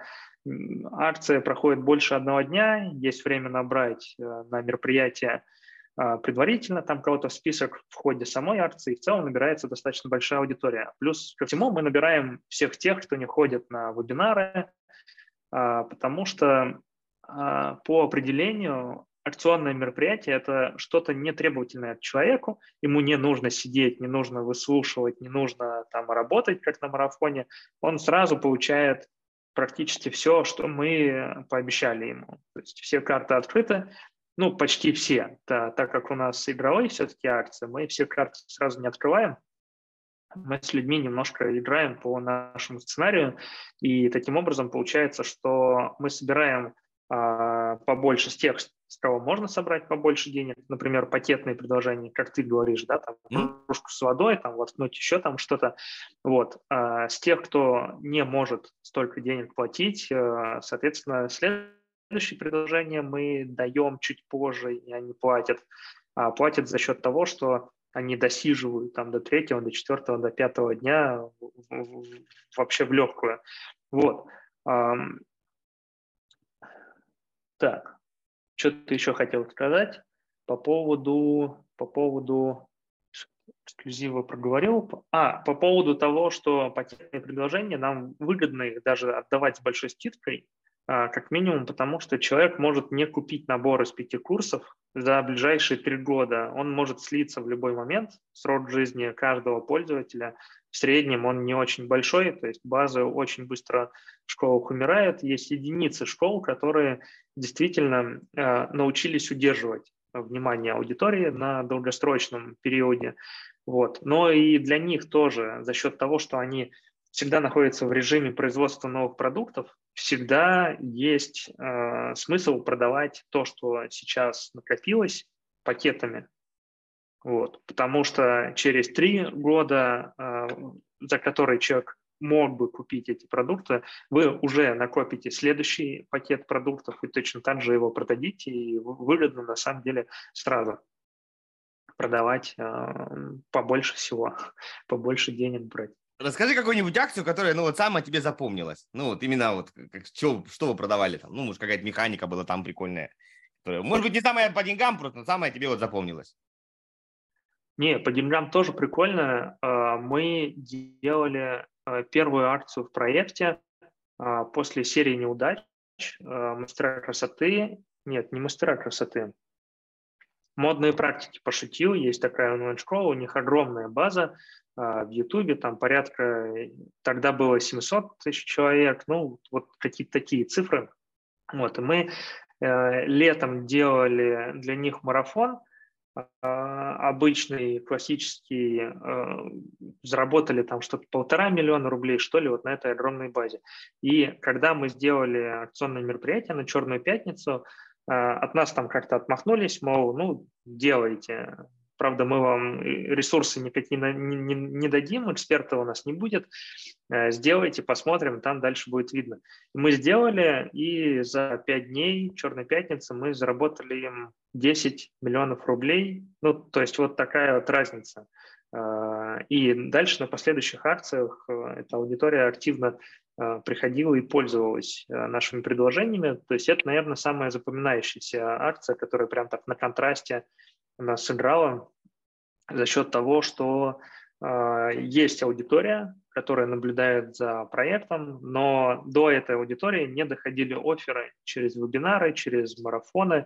акция проходит больше одного дня, есть время набрать э, на мероприятие а, предварительно, там кого-то в список в ходе самой акции, и в целом набирается достаточно большая аудитория. Плюс ко всему мы набираем всех тех, кто не ходит на вебинары, а, потому что по определению акционное мероприятие – это что-то нетребовательное от человеку, ему не нужно сидеть, не нужно выслушивать, не нужно там работать, как на марафоне, он сразу получает практически все, что мы пообещали ему. То есть все карты открыты, ну, почти все, да, так как у нас игровые все-таки акции, мы все карты сразу не открываем, мы с людьми немножко играем по нашему сценарию, и таким образом получается, что мы собираем побольше с тех, с кого можно собрать побольше денег, например, пакетные предложения, как ты говоришь, да, там кружку с водой, там воткнуть еще там что-то, вот. А с тех, кто не может столько денег платить, э, соответственно, следующее предложение мы даем чуть позже, и они платят, а платят за счет того, что они досиживают там до третьего, до четвертого, до пятого дня вообще в легкую. Вот. Так, что-то еще хотел сказать по поводу, по поводу эксклюзива проговорил. А, по поводу того, что пакетные предложения, нам выгодно их даже отдавать с большой скидкой, а, как минимум потому, что человек может не купить набор из пяти курсов за ближайшие три года. Он может слиться в любой момент. Срок жизни каждого пользователя в среднем он не очень большой, то есть базы очень быстро в школах умирают. Есть единицы школ, которые действительно э, научились удерживать внимание аудитории на долгосрочном периоде. Вот. Но и для них тоже за счет того, что они всегда находятся в режиме производства новых продуктов, всегда есть э, смысл продавать то, что сейчас накопилось пакетами. Вот, потому что через три года, э, за которые человек мог бы купить эти продукты, вы уже накопите следующий пакет продуктов и точно так же его продадите, и выгодно на самом деле сразу продавать э, побольше всего, побольше денег брать.
Расскажи какую-нибудь акцию, которая, ну, вот самая тебе запомнилась. Ну, вот именно вот, как, что, что вы продавали там. Ну, может, какая-то механика была там прикольная. Которая, может быть, не самая по деньгам, просто но самая тебе вот запомнилась.
Не, по деньгам тоже прикольно. А, мы делали а, первую акцию в проекте а, после серии неудач мастера красоты. Нет, не мастера красоты. Модные практики пошутил. Есть такая онлайн-школа, у них огромная база в Ютубе, там порядка, тогда было 700 тысяч человек, ну, вот какие-то такие цифры. Вот, и мы э, летом делали для них марафон, э, обычный, классический, э, заработали там что-то полтора миллиона рублей, что ли, вот на этой огромной базе. И когда мы сделали акционное мероприятие на Черную пятницу, от нас там как-то отмахнулись, мол, ну, делайте, Правда, мы вам ресурсы никакие не, не, не дадим, эксперта у нас не будет. Э, сделайте, посмотрим, там дальше будет видно. Мы сделали, и за пять дней, Черной пятницы, мы заработали им 10 миллионов рублей. Ну, то есть вот такая вот разница. Э, и дальше на последующих акциях э, эта аудитория активно приходила и пользовалась нашими предложениями. То есть это, наверное, самая запоминающаяся акция, которая прям так на контрасте она сыграла за счет того, что э, есть аудитория, которая наблюдает за проектом, но до этой аудитории не доходили оферы через вебинары, через марафоны, э,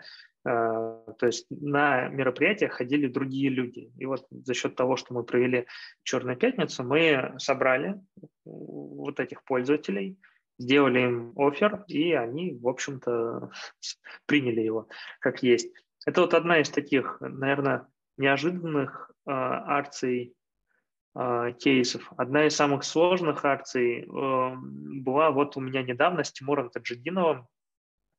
то есть на мероприятия ходили другие люди. И вот за счет того, что мы провели «Черную пятницу», мы собрали вот этих пользователей, сделали им офер, и они, в общем-то, приняли его как есть. Это вот одна из таких, наверное, неожиданных э, акций, э, кейсов. Одна из самых сложных акций э, была вот у меня недавно с Тимуром Таджидиновым,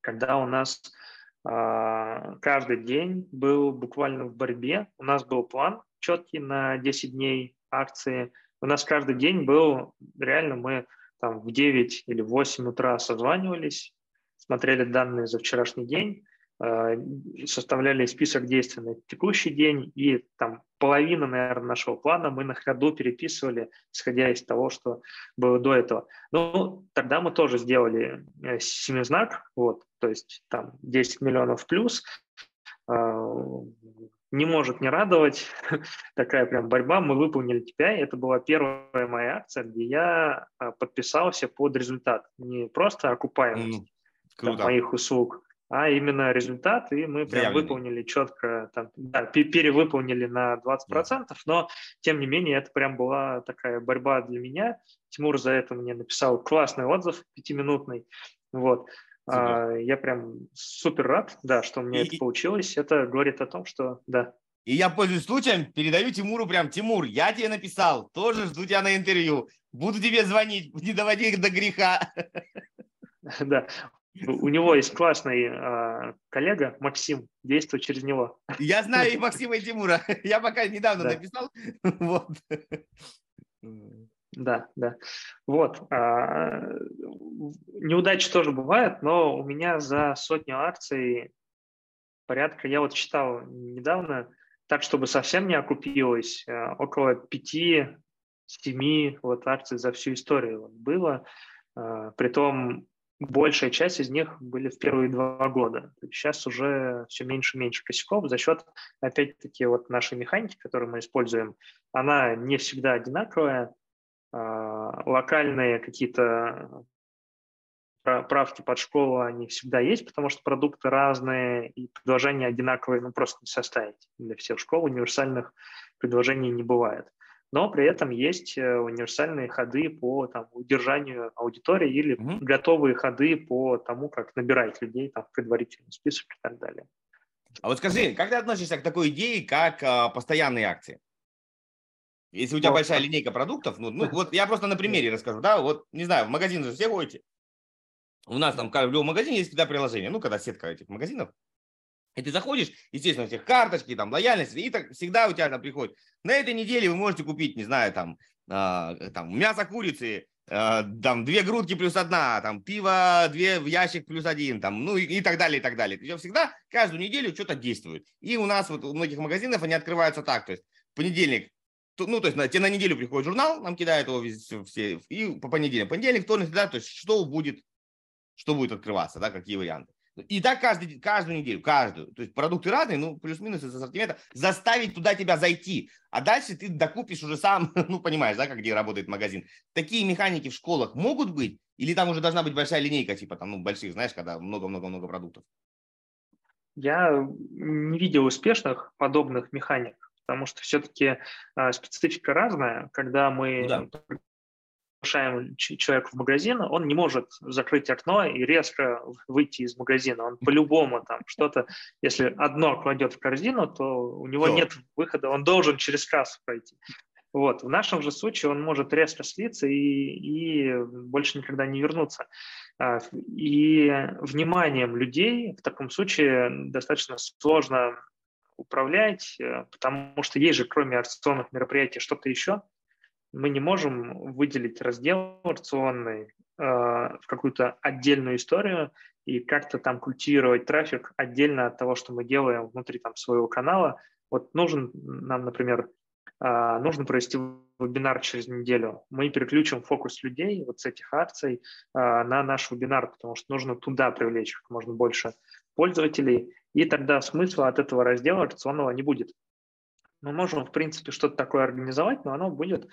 когда у нас э, каждый день был буквально в борьбе. У нас был план четкий на 10 дней акции. У нас каждый день был, реально мы там в 9 или 8 утра созванивались, смотрели данные за вчерашний день, составляли список действий на текущий день, и там половина, наверное, нашего плана мы на ходу переписывали, исходя из того, что было до этого. Ну, тогда мы тоже сделали э, семизнак, вот, то есть там 10 миллионов плюс, э, не может не радовать, такая прям борьба, мы выполнили KPI, это была первая моя акция, где я подписался под результат, не просто окупаемость mm, там, моих услуг, а именно результат, и мы прям Заявленный. выполнили четко, там, да, перевыполнили на 20%, но тем не менее это прям была такая борьба для меня. Тимур за это мне написал классный отзыв пятиминутный, вот. А, я прям супер рад, да, что у меня и... это получилось. Это говорит о том, что, да.
И я, пользуюсь случаем, передаю Тимуру прям, Тимур, я тебе написал, тоже жду тебя на интервью. Буду тебе звонить, не доводи их до греха.
Да, у него есть классный э, коллега Максим, действует через него.
Я знаю и Максима, и Тимура. Я пока недавно да. написал. Вот.
Да, да. Вот. А, неудачи тоже бывают, но у меня за сотню акций порядка, я вот считал недавно, так, чтобы совсем не окупилось, а, около пяти, семи вот акций за всю историю было. А, притом большая часть из них были в первые два года. Сейчас уже все меньше и меньше косяков за счет, опять-таки, вот нашей механики, которую мы используем. Она не всегда одинаковая. А, локальные какие-то правки под школу, они всегда есть, потому что продукты разные, и предложения одинаковые, ну, просто не составить. Для всех школ универсальных предложений не бывает но при этом есть э, универсальные ходы по там, удержанию аудитории или mm-hmm. готовые ходы по тому, как набирать людей там, в предварительный список и так далее.
А вот скажи, как ты относишься к такой идее, как а, постоянные акции? Если у тебя вот. большая линейка продуктов, ну, ну вот я просто на примере расскажу, да, вот, не знаю, в магазин же все ходите, у нас там в любом магазине есть всегда приложение, ну, когда сетка этих магазинов, и ты заходишь, естественно, у всех карточки, там, лояльность, и так всегда у тебя там приходит. На этой неделе вы можете купить, не знаю, там, э, там мясо курицы, э, там, две грудки плюс одна, там, пиво, две в ящик плюс один, там, ну и, и так далее, и так далее. Все всегда каждую неделю что-то действует. И у нас вот у многих магазинов они открываются так, то есть понедельник, ну, то есть на, тебе на неделю приходит журнал, нам кидают его все, и по понедельник, понедельник, вторник, да, то есть что будет, что будет открываться, да, какие варианты. И так каждый, каждую неделю, каждую. То есть продукты разные, ну, плюс-минус из ассортимента. Заставить туда тебя зайти. А дальше ты докупишь уже сам, ну, понимаешь, да, как где работает магазин. Такие механики в школах могут быть? Или там уже должна быть большая линейка, типа там, ну, больших, знаешь, когда много-много-много продуктов?
Я не видел успешных подобных механик, потому что все-таки а, специфика разная. Когда мы ну, да приглашаем человека в магазин, он не может закрыть окно и резко выйти из магазина. Он по-любому там что-то, если одно кладет в корзину, то у него Все. нет выхода, он должен через кассу пройти. Вот. В нашем же случае он может резко слиться и, и больше никогда не вернуться. А, и вниманием людей в таком случае достаточно сложно управлять, э, потому что есть же, кроме акционных мероприятий, что-то еще – мы не можем выделить раздел порционный э, в какую-то отдельную историю и как-то там культивировать трафик отдельно от того, что мы делаем внутри там своего канала. Вот нужен нам, например, э, нужно провести вебинар через неделю. Мы переключим фокус людей вот с этих акций э, на наш вебинар, потому что нужно туда привлечь как можно больше пользователей, и тогда смысла от этого раздела акционного не будет. Мы можем, в принципе, что-то такое организовать, но оно будет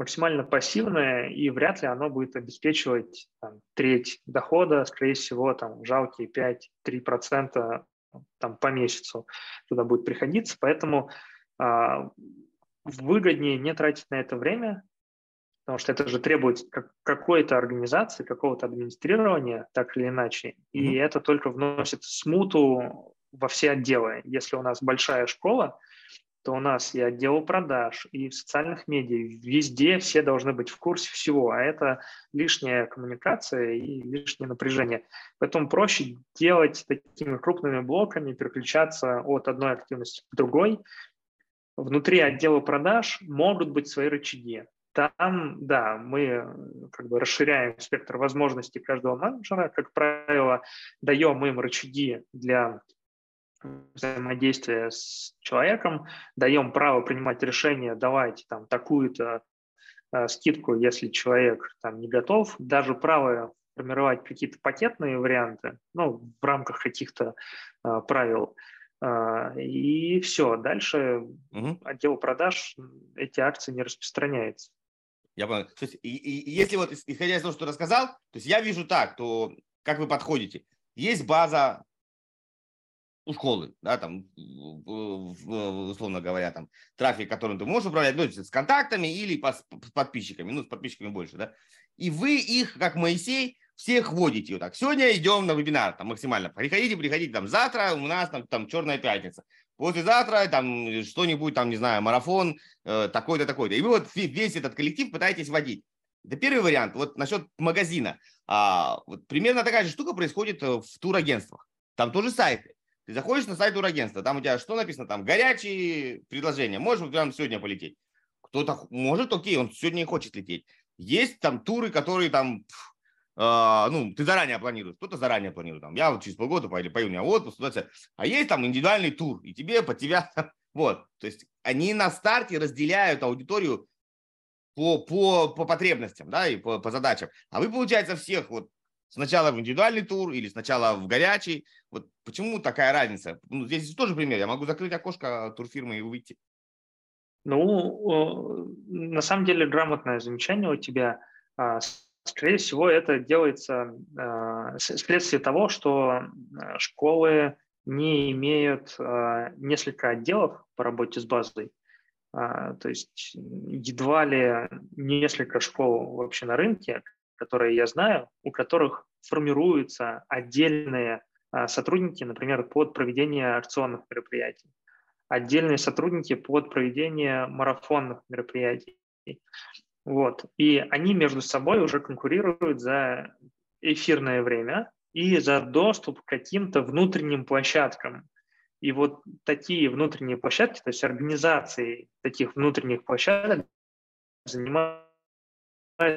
максимально пассивное, и вряд ли оно будет обеспечивать там, треть дохода, скорее всего, там, жалкие 5-3% там, по месяцу туда будет приходиться. Поэтому э, выгоднее не тратить на это время, потому что это же требует как, какой-то организации, какого-то администрирования, так или иначе. И mm-hmm. это только вносит смуту во все отделы. Если у нас большая школа, то у нас и отдел продаж, и в социальных медиа, везде все должны быть в курсе всего, а это лишняя коммуникация и лишнее напряжение. Поэтому проще делать такими крупными блоками, переключаться от одной активности к другой. Внутри отдела продаж могут быть свои рычаги. Там, да, мы как бы расширяем спектр возможностей каждого менеджера, как правило, даем им рычаги для взаимодействия с человеком, даем право принимать решение, давайте там такую-то э, скидку, если человек там не готов, даже право формировать какие-то пакетные варианты, ну, в рамках каких-то э, правил. Э, и все, дальше угу. отдел продаж эти акции не распространяется.
Я понял. То есть, и, и, если вот, исходя из того, что ты рассказал, то есть я вижу так, то как вы подходите. Есть база у школы, да, там, условно говоря, там, трафик, которым ты можешь управлять, ну, с контактами или с подписчиками, ну, с подписчиками больше, да, и вы их, как Моисей, всех вводите вот так. Сегодня идем на вебинар, там, максимально. Приходите, приходите, там, завтра у нас там, там черная пятница. Послезавтра там что-нибудь, там, не знаю, марафон э, такой-то, такой-то. И вы вот весь этот коллектив пытаетесь водить. Это первый вариант. Вот насчет магазина. А, вот примерно такая же штука происходит э, в турагентствах. Там тоже сайты. Ты заходишь на сайт турагентства, там у тебя что написано? Там горячие предложения. Можешь прямо сегодня полететь. Кто-то может, окей, он сегодня не хочет лететь. Есть там туры, которые там, э, ну, ты заранее планируешь, кто-то заранее планирует. Там, я вот через полгода поеду, поеду у меня отпуск, туда а есть там индивидуальный тур, и тебе под тебя, вот. То есть они на старте разделяют аудиторию по, по, по потребностям, да, и по, по задачам. А вы, получается, всех вот сначала в индивидуальный тур или сначала в горячий. Вот почему такая разница? Ну, здесь тоже пример. Я могу закрыть окошко турфирмы и выйти.
Ну, на самом деле грамотное замечание у тебя. А, скорее всего, это делается а, вследствие того, что а, школы не имеют несколько отделов по работе с базой. То есть едва ли несколько школ вообще на рынке, которые я знаю, у которых формируются отдельные а, сотрудники, например, под проведение акционных мероприятий, отдельные сотрудники под проведение марафонных мероприятий. Вот. И они между собой уже конкурируют за эфирное время и за доступ к каким-то внутренним площадкам. И вот такие внутренние площадки, то есть организации таких внутренних площадок занимают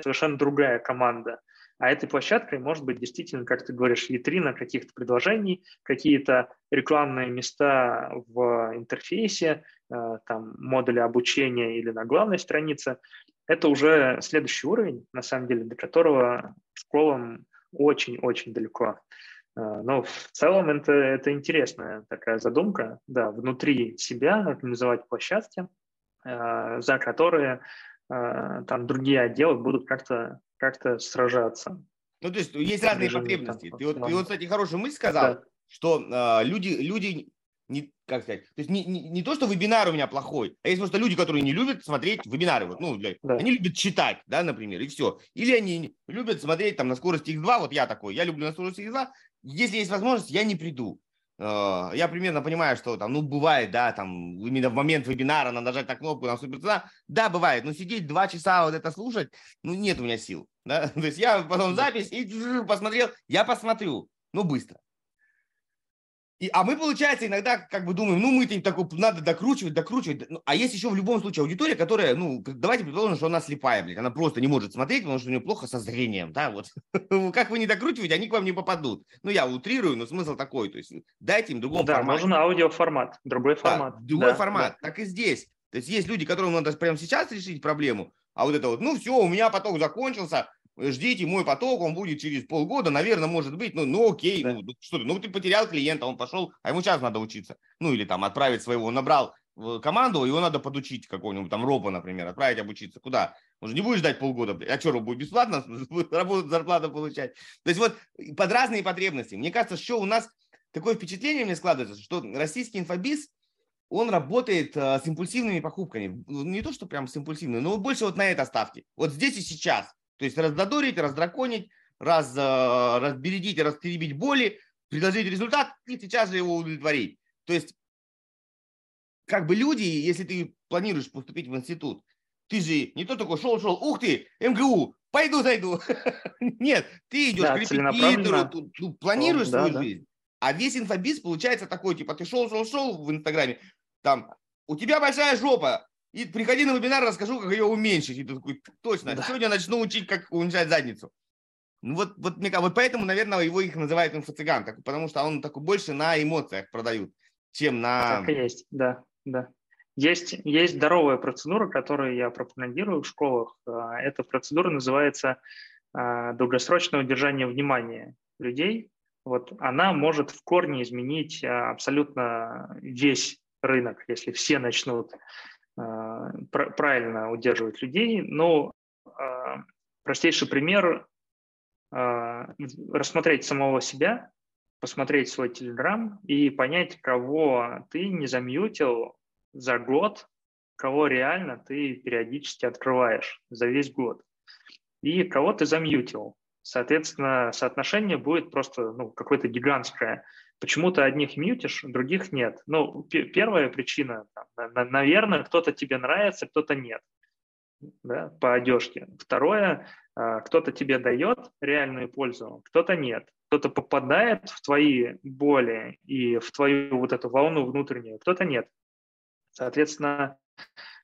совершенно другая команда. А этой площадкой может быть действительно, как ты говоришь, витрина каких-то предложений, какие-то рекламные места в интерфейсе, э, там модули обучения или на главной странице. Это уже следующий уровень, на самом деле, до которого школам очень-очень далеко. Э, но в целом это, это интересная такая задумка, да, внутри себя организовать площадки, э, за которые там другие отделы будут как-то как сражаться.
Ну, то есть есть разные потребности. Там, ты, вот, ты вот, кстати, хорошую мысль сказал, да. что э, люди, люди не, как сказать, то есть не, не, не то, что вебинар у меня плохой, а есть просто люди, которые не любят смотреть вебинары, вот, ну, для, да. они любят читать, да, например, и все. Или они любят смотреть там на скорости X2, вот я такой, я люблю на скорости X2, если есть возможность, я не приду. Э, я примерно понимаю, что там, ну, бывает, да, там, именно в момент вебинара надо нажать на кнопку, там, супер цена. Да, бывает, но сидеть два часа вот это слушать, ну, нет у меня сил, да. То есть я потом запись и посмотрел, я посмотрю, ну, быстро. И, а мы, получается, иногда как бы думаем, ну, мы-то такой, надо докручивать, докручивать. Ну, а есть еще в любом случае аудитория, которая, ну, давайте предположим, что она слепая, блядь, она просто не может смотреть, потому что у нее плохо со зрением, да, вот. как вы не докручиваете, они к вам не попадут. Ну, я утрирую, но смысл такой, то есть дайте им другой
да,
формат.
нужен аудиоформат, другой формат.
Да, другой да, формат, да. так и здесь. То есть есть люди, которым надо прямо сейчас решить проблему, а вот это вот, ну, все, у меня поток закончился, ждите мой поток, он будет через полгода, наверное, может быть, ну, ну окей, да. ну, что ты, ну, ты потерял клиента, он пошел, а ему сейчас надо учиться. Ну, или там отправить своего, он набрал команду, его надо подучить какого-нибудь там ропа, например, отправить обучиться. Куда? Он же не будет ждать полгода, а что, робот будет бесплатно работу, зарплату получать? То есть вот под разные потребности. Мне кажется, что у нас такое впечатление мне складывается, что российский инфобиз, он работает э, с импульсивными покупками. Не то, что прям с импульсивными, но больше вот на это ставьте. Вот здесь и сейчас. То есть раздодорить, раздраконить, раз, э, разбередить, растеребить боли, предложить результат и сейчас же его удовлетворить. То есть как бы люди, если ты планируешь поступить в институт, ты же не то такой шел-шел, ух ты, МГУ, пойду зайду. Нет, ты идешь да, к репетитору, ну, планируешь свою да. жизнь. А весь инфобиз получается такой, типа, ты шел-шел-шел в Инстаграме, там, у тебя большая жопа, и приходи на вебинар, расскажу, как ее уменьшить. И ты такой, точно, да. сегодня начну учить, как уменьшать задницу. Ну вот, вот, вот поэтому, наверное, его их называют инфо-цыган, потому что он такой больше на эмоциях продают, чем на...
Так и есть, да, да. Есть, есть здоровая процедура, которую я пропагандирую в школах. А, эта процедура называется а, долгосрочное удержание внимания людей. Вот она может в корне изменить а, абсолютно весь рынок, если все начнут правильно удерживать людей. Но а, простейший пример а, – рассмотреть самого себя, посмотреть свой Телеграм и понять, кого ты не замьютил за год, кого реально ты периодически открываешь за весь год, и кого ты замьютил. Соответственно, соотношение будет просто ну, какое-то гигантское. Почему-то одних мьютишь, других нет. Ну, первая причина, там, наверное, кто-то тебе нравится, кто-то нет да, по одежке. Второе, а, кто-то тебе дает реальную пользу, кто-то нет. Кто-то попадает в твои боли и в твою вот эту волну внутреннюю, кто-то нет. Соответственно,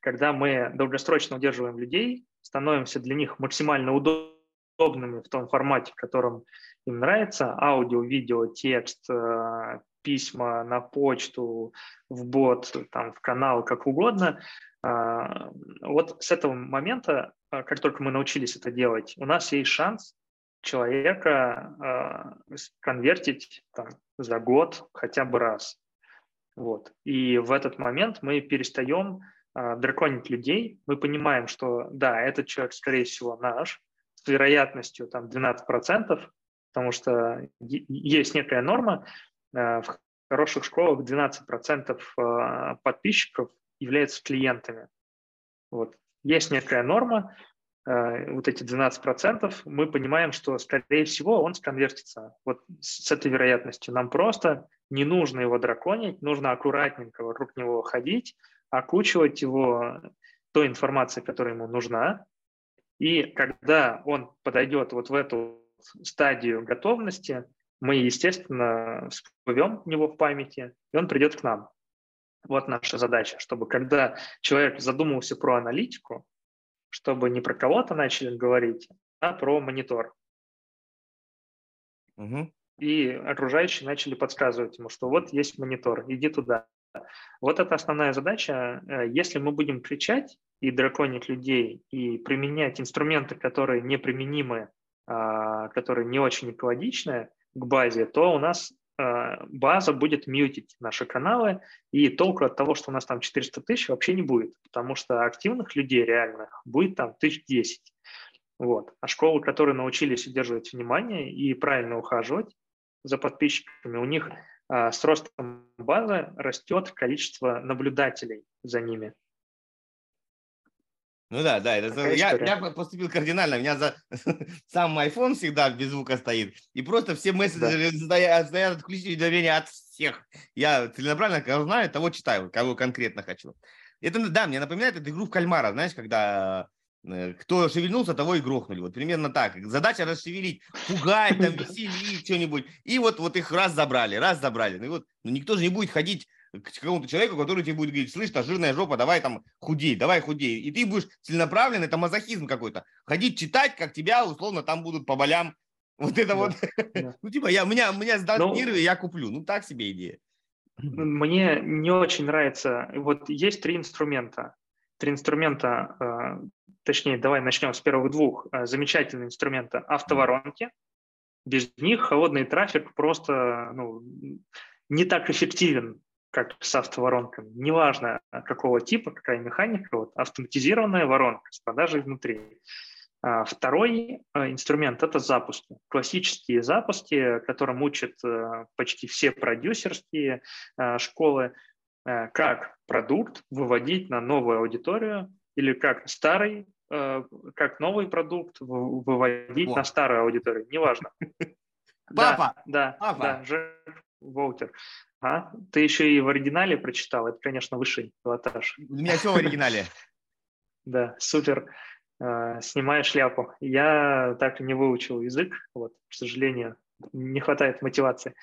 когда мы долгосрочно удерживаем людей, становимся для них максимально удобными в том формате, в котором им нравится, аудио, видео, текст, а, письма на почту, в бот, там, в канал, как угодно, а, вот с этого момента, а, как только мы научились это делать, у нас есть шанс человека а, конвертить там, за год хотя бы раз. Вот. И в этот момент мы перестаем драконить людей, мы понимаем, что да, этот человек, скорее всего, наш, с вероятностью там 12%, потому что есть некая норма, в хороших школах 12% подписчиков являются клиентами. Вот. Есть некая норма, э, вот эти 12%, мы понимаем, что, скорее всего, он сконвертится. Вот с этой вероятностью нам просто не нужно его драконить, нужно аккуратненько вокруг него ходить, окучивать его той информацией, которая ему нужна. И когда он подойдет вот в эту стадию готовности, мы, естественно, всплывем в него в памяти, и он придет к нам. Вот наша задача, чтобы когда человек задумался про аналитику, чтобы не про кого-то начали говорить, а про монитор. Угу. И окружающие начали подсказывать ему, что вот есть монитор, иди туда. Вот это основная задача. Э, если мы будем кричать и драконить людей, и применять инструменты, которые неприменимы, а, которые не очень экологичны к базе, то у нас Э, база будет мьютить наши каналы, и толку от того, что у нас там 400 тысяч, вообще не будет, потому что активных людей реальных будет там тысяч 10. Вот. А школы, которые научились удерживать внимание и правильно ухаживать за подписчиками, у них а, с ростом базы растет количество наблюдателей за ними.
Ну да, да, это, я, я поступил кардинально, у меня за сам iPhone всегда без звука стоит, и просто все мессенджеры да. стоят, стоят отключить уведомления от всех. Я целенаправленно, кого знаю, того читаю, кого конкретно хочу. Это, да, мне напоминает эту игру в кальмара, знаешь, когда э, кто шевельнулся, того и грохнули. Вот примерно так. Задача расшевелить, пугать, там, веселить, что-нибудь. И вот, вот их раз забрали, раз забрали. Ну, и вот, ну, никто же не будет ходить к какому-то человеку, который тебе будет говорить, слышь, та жирная жопа, давай там худей, давай худей. И ты будешь целенаправлен, это мазохизм какой-то. Ходить читать, как тебя, условно, там будут по болям. Вот это да, вот. Да. ну, типа, я, меня, меня сдать ну, нервы, я куплю. Ну, так себе идея.
Мне не очень нравится. Вот есть три инструмента. Три инструмента, э, точнее, давай начнем с первых двух. Э, замечательные инструмента автоворонки. Без них холодный трафик просто ну, не так эффективен как с автоворонками. Неважно, какого типа, какая механика, вот, автоматизированная воронка с продажей внутри. А второй а, инструмент – это запуски. Классические запуски, которым учат э, почти все продюсерские а, школы, э, как продукт выводить на новую аудиторию или как старый, э, как новый продукт выводить О. на старую аудиторию. Неважно.
Папа!
Да, да, да, Жек Воутер. А? Ты еще и в оригинале прочитал. Это, конечно, высший пилотаж.
У меня все в оригинале.
Да, супер. А, снимаю шляпу. Я так и не выучил язык. Вот, к сожалению, не хватает мотивации.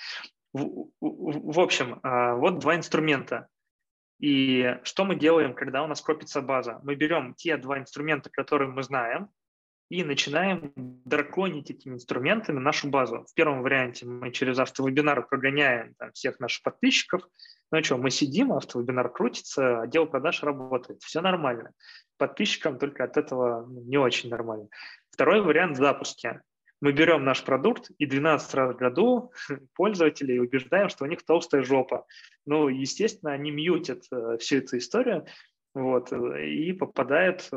В, в, в общем, а, вот два инструмента. И что мы делаем, когда у нас копится база? Мы берем те два инструмента, которые мы знаем, и начинаем драконить этими инструментами нашу базу. В первом варианте мы через автовебинар прогоняем там, всех наших подписчиков. Ну что, мы сидим, автовебинар крутится, отдел продаж работает, все нормально. Подписчикам только от этого ну, не очень нормально. Второй вариант запуска. Мы берем наш продукт и 12 раз в году пользователей убеждаем, что у них толстая жопа. Ну, естественно, они мьютят э, всю эту историю, вот, э, и попадает, э,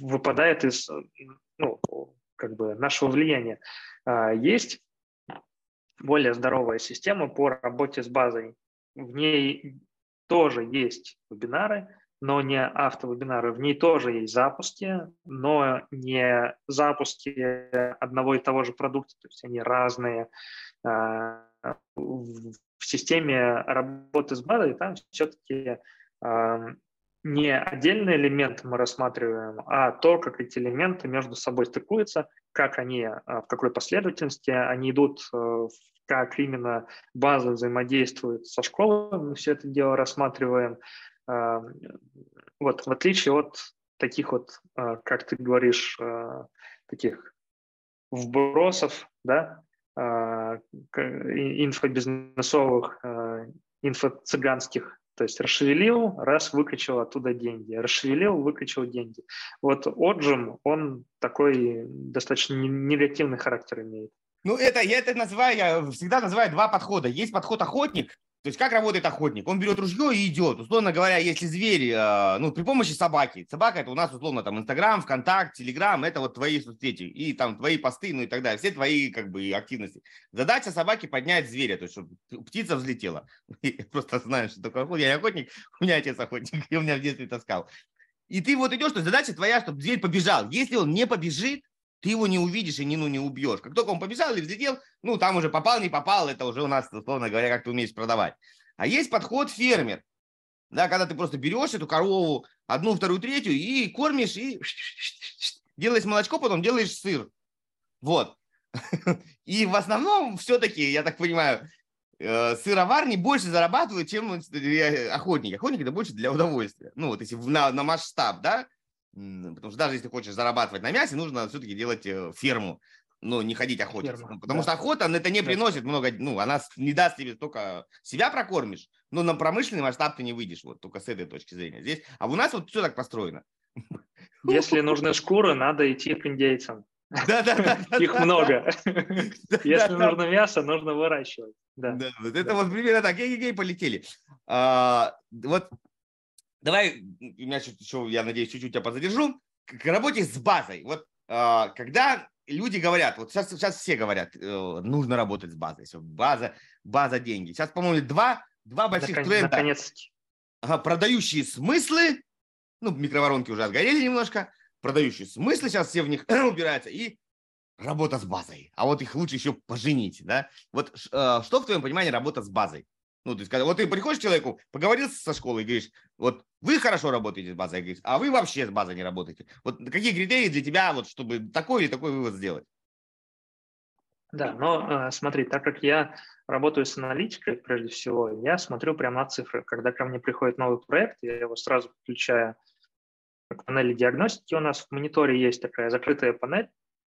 выпадает из ну, как бы нашего влияния. А, есть более здоровая система по работе с базой. В ней тоже есть вебинары, но не автовебинары. В ней тоже есть запуски, но не запуски одного и того же продукта, то есть они разные. А, в системе работы с базой там все-таки не отдельные элементы мы рассматриваем, а то, как эти элементы между собой стыкуются, как они, а, в какой последовательности они идут, э, как именно база взаимодействует со школой, мы все это дело рассматриваем. А, вот, в отличие от таких вот, как ты говоришь, таких вбросов, да, инфобизнесовых, инфо-цыганских то есть расшевелил, раз выкачал оттуда деньги, расшевелил, выкачал деньги. Вот отжим, он такой достаточно негативный характер имеет.
Ну, это я это называю, я всегда называю два подхода. Есть подход охотник, то есть как работает охотник? Он берет ружье и идет. Условно говоря, если зверь, э, ну, при помощи собаки. Собака это у нас условно там Инстаграм, ВКонтакт, Телеграм, это вот твои соцсети и там твои посты, ну и так далее. Все твои как бы активности. Задача собаки поднять зверя, то есть чтобы птица взлетела. Я просто знаю, что такое охотник. Я не охотник, у меня отец охотник, и у меня в детстве таскал. И ты вот идешь, то есть задача твоя, чтобы зверь побежал. Если он не побежит, ты его не увидишь и не, ну, не убьешь. Как только он побежал или взлетел, ну, там уже попал, не попал, это уже у нас, условно говоря, как ты умеешь продавать. А есть подход фермер, да, когда ты просто берешь эту корову, одну, вторую, третью, и кормишь, и делаешь молочко, потом делаешь сыр. Вот. И в основном все-таки, я так понимаю, э, сыроварни больше зарабатывают, чем э, охотники. Охотники это больше для удовольствия. Ну, вот если на, на масштаб, да, Потому что даже если хочешь зарабатывать на мясе, нужно все-таки делать э, ферму, ну, не ходить охотиться. Ферма, потому да. что охота, это не приносит много, ну, она не даст тебе только себя прокормишь, но на промышленный масштаб ты не выйдешь, вот только с этой точки зрения. Здесь, а у нас вот все так построено.
Если нужны шкуры, надо идти к индейцам. Да, да, да. Их много. Если нужно мясо, нужно выращивать. Да.
вот это вот примерно так. Гей-гей, полетели. А, вот давай, у меня еще, я надеюсь, чуть-чуть тебя подзадержу, к работе с базой. Вот э, когда люди говорят, вот сейчас, сейчас все говорят, э, нужно работать с базой, все, база, база деньги. Сейчас, по-моему, два, два больших Наконец, тренда. Наконец-таки. Ага, продающие смыслы, ну, микроворонки уже отгорели немножко, продающие смыслы, сейчас все в них убираются, и работа с базой. А вот их лучше еще поженить, да? Вот э, что в твоем понимании работа с базой? Ну, то есть, когда вот ты приходишь к человеку, поговорил со школой и говоришь, вот вы хорошо работаете с базой, говоришь, а вы вообще с базой не работаете. Вот какие критерии для тебя, вот, чтобы такой или такой вывод сделать?
Да, но э, смотри, так как я работаю с аналитикой, прежде всего, я смотрю прямо на цифры. Когда ко мне приходит новый проект, я его сразу подключаю к панели диагностики. У нас в мониторе есть такая закрытая панель,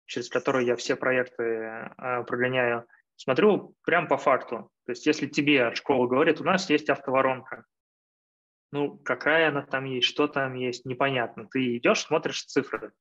через которую я все проекты э, прогоняю смотрю прям по факту. То есть если тебе школа говорит, у нас есть автоворонка, ну, какая она там есть, что там есть, непонятно. Ты идешь, смотришь цифры.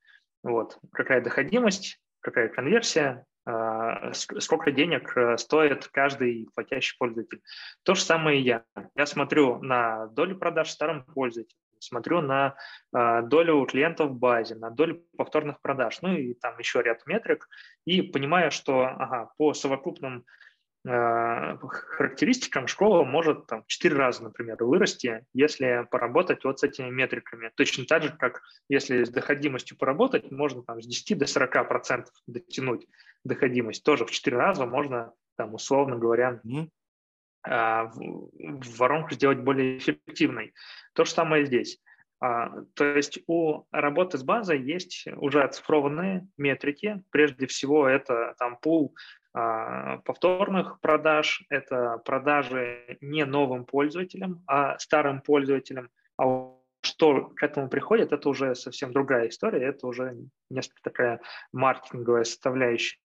Вот. Какая доходимость, какая конверсия, а, сколько денег э, стоит каждый платящий пользователь. То же самое и я. Я смотрю на долю продаж старым пользователям, смотрю на а, долю клиентов в базе, на долю повторных продаж, ну и там еще ряд метрик, и понимаю, что ага, по совокупным а, характеристикам школа может там, 4 раза, например, вырасти, если поработать вот с этими метриками. Точно так же, как если с доходимостью поработать, можно там, с 10 до 40 процентов дотянуть доходимость. Тоже в 4 раза можно, там, условно говоря. Воронку сделать более эффективной. То же самое здесь. А, то есть у работы с базой есть уже оцифрованные метрики. Прежде всего это там пул а, повторных продаж, это продажи не новым пользователям, а старым пользователям. А что к этому приходит, это уже совсем другая история, это уже несколько такая маркетинговая составляющая.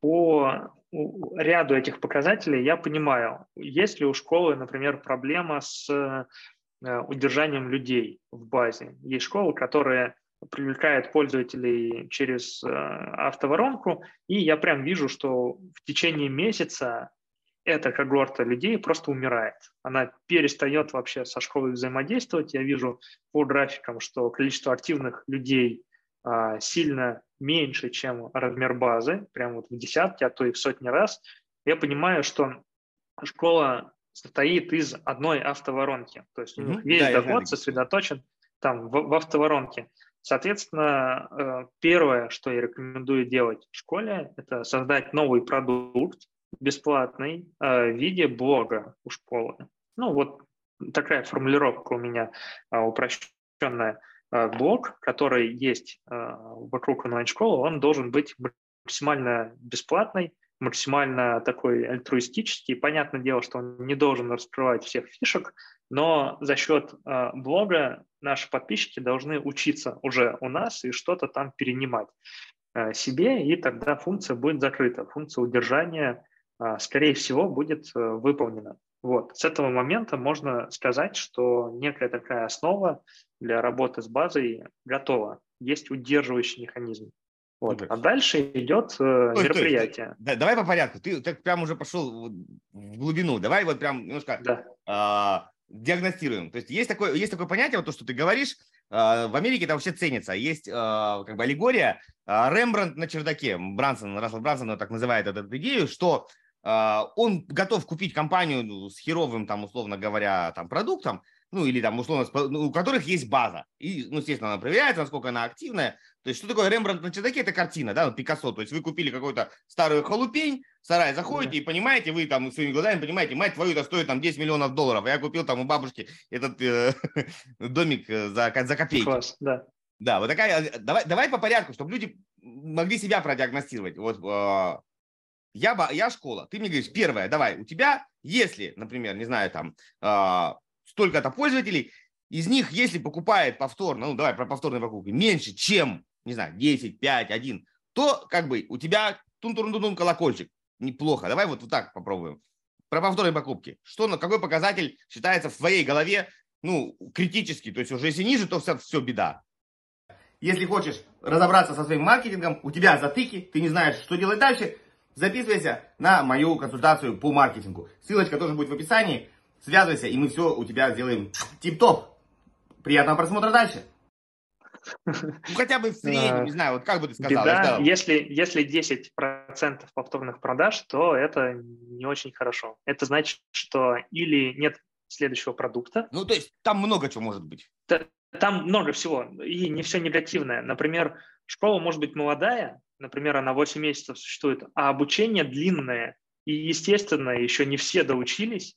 По ряду этих показателей я понимаю, есть ли у школы, например, проблема с Э, удержанием людей в базе. Есть школы, которые привлекают пользователей через э, автоворонку, и я прям вижу, что в течение месяца эта когорта людей просто умирает. Она перестает вообще со школой взаимодействовать. Я вижу по графикам, что количество активных людей сильно меньше, чем размер базы, прям вот в десятки, а то и в сотни раз. я понимаю, что школа состоит из одной автоворонки. То есть у них весь да, доход сосредоточен там в, в автоворонке. Соответственно, э, первое, что я рекомендую делать в школе, это создать новый продукт бесплатный э, в виде блога у школы. Ну вот такая формулировка у меня э, упрощенная. Блог, который есть вокруг онлайн-школы, он должен быть максимально бесплатный, максимально такой альтруистический. Понятное дело, что он не должен раскрывать всех фишек, но за счет э, блога наши подписчики должны учиться уже у нас и что-то там перенимать э, себе, и тогда функция будет закрыта. Функция удержания, э, скорее всего, будет э, выполнена. Вот. С этого момента можно сказать, что некая такая основа для работы с базой готова. Есть удерживающий механизм. Вот. А дальше идет э, мероприятие.
да, давай по порядку. Ты как прям уже пошел в глубину. Давай вот прям немножко да. а, диагностируем. То есть есть такое, есть такое понятие, вот то, что ты говоришь, а, в Америке это вообще ценится. Есть а, как бы аллегория Рембрандт на чердаке. Брансон, Рассел Брансон так называет эту идею, что он готов купить компанию ну, с херовым, там, условно говоря, там, продуктом, ну или там условно, ну, у которых есть база. И, ну, естественно, она проверяется, насколько она активная. То есть что такое Рембрандт на чердаке? Это картина, да, Пикассо. То есть вы купили какой-то старую халупень, в сарай заходите да. и понимаете, вы там своими глазами понимаете, мать твою, это стоит там 10 миллионов долларов. Я купил там у бабушки этот э, домик э, за, за копейки. Класс, да. Да, вот такая, э, давай, давай по порядку, чтобы люди могли себя продиагностировать. Вот э, я, я школа, ты мне говоришь, первое, давай, у тебя, если, например, не знаю, там, э, столько-то пользователей, из них, если покупает повторно, ну давай про повторные покупки, меньше, чем, не знаю, 10, 5, 1, то как бы у тебя тун-тун-тун колокольчик. Неплохо. Давай вот, вот так попробуем. Про повторные покупки. Что, какой показатель считается в твоей голове ну, критический? То есть уже если ниже, то все, все беда. Если хочешь разобраться со своим маркетингом, у тебя затыки, ты не знаешь, что делать дальше, записывайся на мою консультацию по маркетингу. Ссылочка тоже будет в описании. Связывайся, и мы все у тебя сделаем тип-топ. Приятного просмотра дальше. Ну, хотя бы в среднем, не знаю, вот как бы ты сказал.
Беда, если, если 10% повторных продаж, то это не очень хорошо. Это значит, что или нет следующего продукта.
Ну, то есть там много чего может быть.
Там много всего, и не все негативное. Например, школа может быть молодая, например, она 8 месяцев существует, а обучение длинное, и, естественно, еще не все доучились,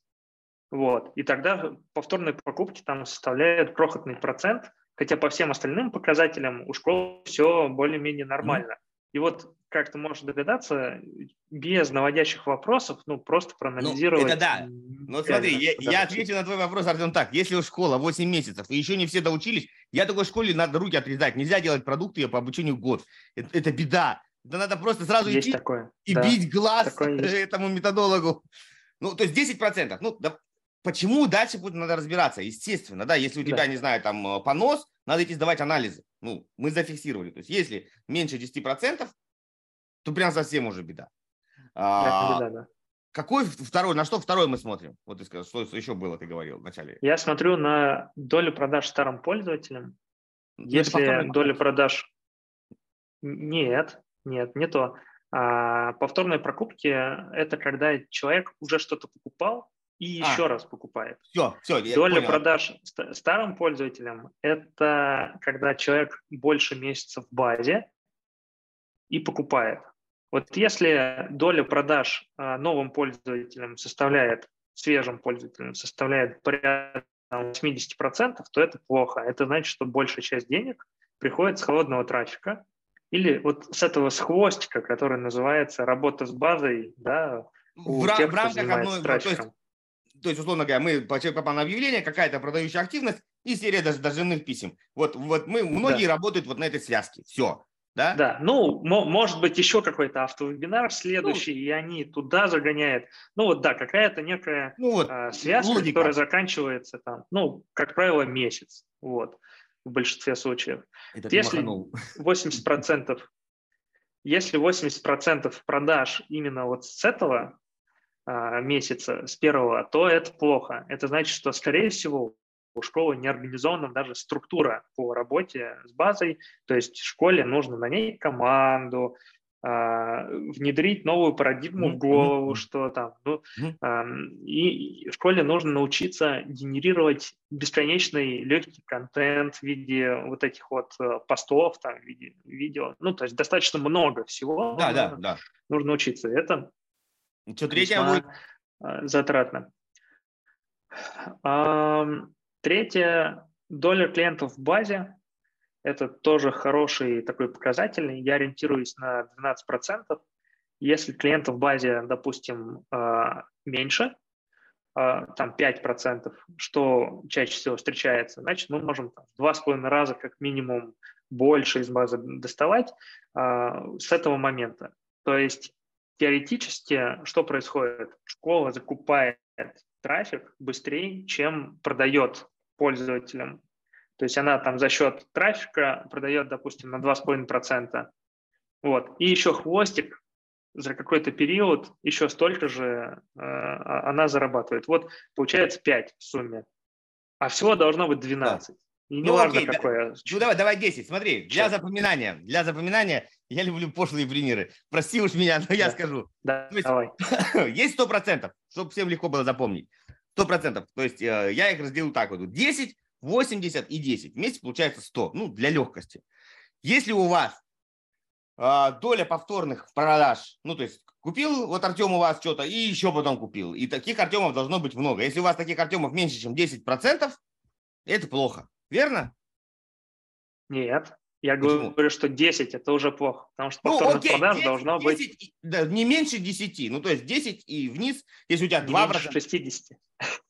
вот. И тогда повторные покупки там составляют крохотный процент, хотя по всем остальным показателям у школы все более-менее нормально. И вот, как ты можешь догадаться, без наводящих вопросов, ну, просто проанализировать... Ну,
это да. Ну, смотри, я, я отвечу на твой вопрос, Артем, так. Если у школа 8 месяцев, и еще не все доучились, я такой школе надо руки отрезать. Нельзя делать продукты по обучению год. Это, это беда. Да надо просто сразу есть идти такое. и да. бить глаз этому методологу. Ну, то есть 10%. Ну, да, Почему дальше будет надо разбираться? Естественно, да, если у тебя, да. не знаю, там э, понос, надо идти сдавать анализы. Ну, мы зафиксировали. То есть, если меньше 10%, то прям совсем уже беда. А, беда, да. Какой второй, на что второй мы смотрим? Вот ты сказал, что еще было, ты говорил вначале.
Я смотрю на долю продаж старым пользователям. Ну, если доля продаж... Нет, нет, не то. А, повторные покупки – это когда человек уже что-то покупал, и а, еще раз покупает. Все, все. Доля понял. продаж старым пользователям – это когда человек больше месяцев в базе и покупает. Вот если доля продаж а, новым пользователям составляет, свежим пользователям составляет порядка 80%, то это плохо. Это значит, что большая часть денег приходит с холодного трафика или вот с этого с хвостика, который называется работа с базой, да,
в, тех, в рамках одной, то есть то есть, условно говоря, мы попал на объявление, какая-то продающая активность и серия даже дождевных писем. Вот, вот мы, многие да. работают вот на этой связке. Все. Да?
да, ну, может быть, еще какой-то автовебинар следующий, ну, и они туда загоняют. Ну, вот, да, какая-то некая ну, вот, э, связка, логика. которая заканчивается там, ну, как правило, месяц, вот, в большинстве случаев. Это если 80%, если 80% продаж именно вот с этого а, месяца, с первого, то это плохо. Это значит, что, скорее всего, у школы не организована даже структура по работе с базой, то есть школе нужно на ней команду, а, внедрить новую парадигму mm-hmm. в голову, что там, ну, mm-hmm. и в школе нужно научиться генерировать бесконечный легкий контент в виде вот этих вот э, постов, там, в виде видео, ну, то есть достаточно много всего.
Да, да, да.
Нужно учиться. Это
что третье будет?
А, затратно. Третье, доля клиентов в базе это тоже хороший такой показательный. Я ориентируюсь на 12%. Если клиентов в базе, допустим, а, меньше, а, там 5%, что чаще всего встречается, значит, мы можем в два с половиной раза как минимум больше из базы доставать с этого момента. То есть теоретически что происходит? Школа закупает трафик быстрее, чем продает пользователям то есть она там за счет трафика продает, допустим, на 2,5%. Вот. И еще хвостик за какой-то период еще столько же э, а, она зарабатывает. Вот получается 5 в сумме. А всего должно быть 12. Да.
И ну, важно, окей, какое. Да, ну давай, давай 10. Смотри, для Сейчас. запоминания, для запоминания я люблю пошлые примеры. Прости уж меня, но да. я скажу.
Да, есть, давай.
Есть 100%, чтобы всем легко было запомнить. 100%. То есть э, я их разделю так вот. 10 80 и 10. Вместе получается 100. Ну, для легкости. Если у вас э, доля повторных продаж, ну, то есть купил вот Артем у вас что-то и еще потом купил. И таких Артемов должно быть много. Если у вас таких Артемов меньше, чем 10%, это плохо. Верно?
Нет. Я Почему? говорю, что 10 это уже плохо, потому что повторных ну, окей, продаж 10, должно 10, быть...
Да, не меньше 10. Ну, то есть 10 и вниз, если у тебя
не 2%. Меньше 60.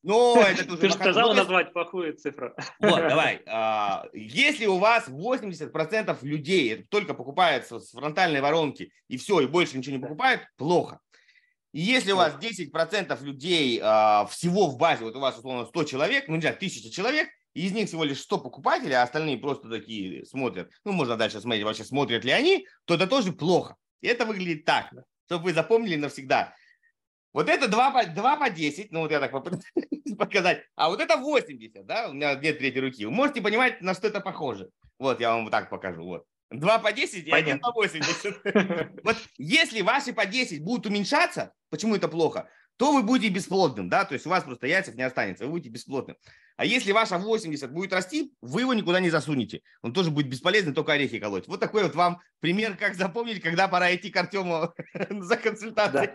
Ну, это
тоже... Ты же сказал назвать плохую цифру.
Вот, давай. А, если у вас 80% людей только покупается с фронтальной воронки и все, и больше ничего не покупают, плохо. И если у вас 10% людей а, всего в базе, вот у вас условно 100 человек, ну, не знаю, 1000 человек, и из них всего лишь 100 покупателей, а остальные просто такие смотрят, ну, можно дальше смотреть, вообще смотрят ли они, то это тоже плохо. И это выглядит так, чтобы вы запомнили навсегда. Вот это 2 по, 2 по 10, ну вот я так попытаюсь показать, а вот это 80, да, у меня две трети руки. Вы можете понимать, на что это похоже. Вот я вам вот так покажу, вот. 2 по 10 и 1 по 80. Вот если ваши по 10 будут уменьшаться, почему это плохо? То вы будете бесплодным, да, то есть у вас просто яйцев не останется, вы будете бесплодным. А если ваша 80 будет расти, вы его никуда не засунете. Он тоже будет бесполезный, только орехи колоть. Вот такой вот вам пример, как запомнить, когда пора идти к Артему за консультацией.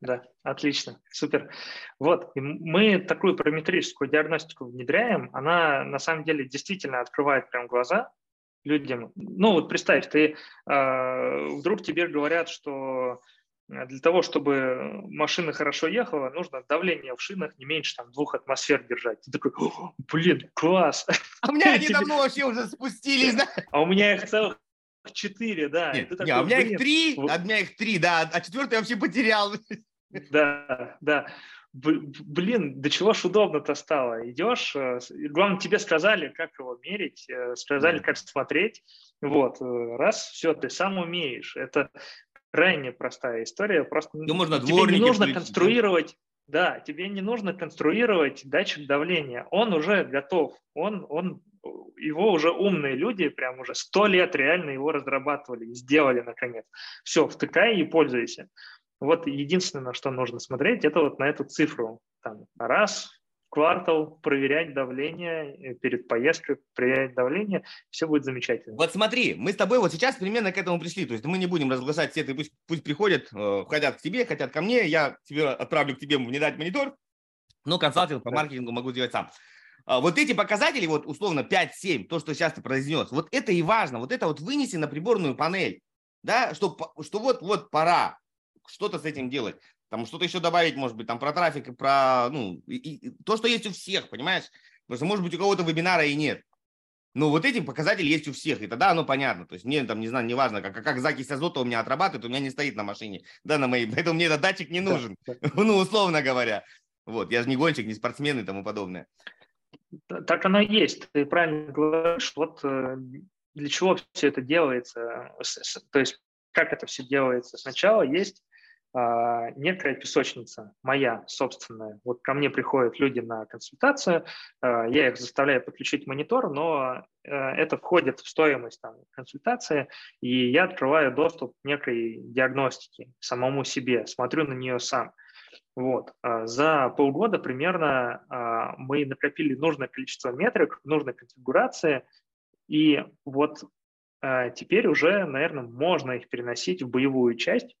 Да, отлично, супер. Вот, мы такую параметрическую диагностику внедряем, она на самом деле действительно открывает прям глаза людям. Ну вот представь, ты э, вдруг тебе говорят, что для того, чтобы машина хорошо ехала, нужно давление в шинах не меньше там, двух атмосфер держать. Ты такой, блин, класс.
А у меня они давно вообще уже спустились.
А у меня их целых четыре, да.
Нет, такой, а у меня их три, а у меня их три, да, а четвертый я вообще потерял.
Да, да. Блин, до чего ж удобно-то стало. Идешь, э, главное, тебе сказали, как его мерить, э, сказали, как смотреть. Вот, раз, все, ты сам умеешь. Это крайне простая история. Просто
ну, можно
тебе не нужно конструировать, да? да, тебе не нужно конструировать датчик давления. Он уже готов. Он, он, его уже умные люди прям уже сто лет реально его разрабатывали и сделали наконец. Все, втыкай и пользуйся. Вот единственное, что нужно смотреть, это вот на эту цифру. Там, раз квартал проверять давление э, перед поездкой, проверять давление, все будет замечательно.
Вот смотри, мы с тобой вот сейчас примерно к этому пришли, то есть мы не будем разглашать все, пусть, пусть приходят, э, хотят к тебе, хотят ко мне, я тебе отправлю к тебе не дать монитор, но консалтинг по маркетингу могу сделать сам. А вот эти показатели, вот условно 5-7, то, что сейчас ты произнес, вот это и важно, вот это вот вынеси на приборную панель, да, что, что вот, вот пора что-то с этим делать. Там что-то еще добавить, может быть, там про трафик, про, ну, и, и, то, что есть у всех, понимаешь? Потому что, может быть, у кого-то вебинара и нет. Но вот эти показатели есть у всех, и тогда оно понятно. То есть мне там, не знаю, не важно, как, как закись азота у меня отрабатывает, у меня не стоит на машине, да, на моей, поэтому мне этот датчик не нужен, ну, условно говоря. Вот, я же не гонщик, не спортсмен и тому подобное.
Так оно и есть. Ты правильно говоришь. Вот э, для чего все это делается, то есть как это все делается. Сначала есть некая песочница, моя собственная. Вот ко мне приходят люди на консультацию, а, я их заставляю подключить монитор, но э, это входит в стоимость там, консультации, и я открываю доступ к некой диагностике самому себе, смотрю на нее сам. Вот. А, за полгода примерно мы накопили нужное количество метрик, нужной конфигурации, и вот теперь уже, наверное, можно их переносить в боевую часть,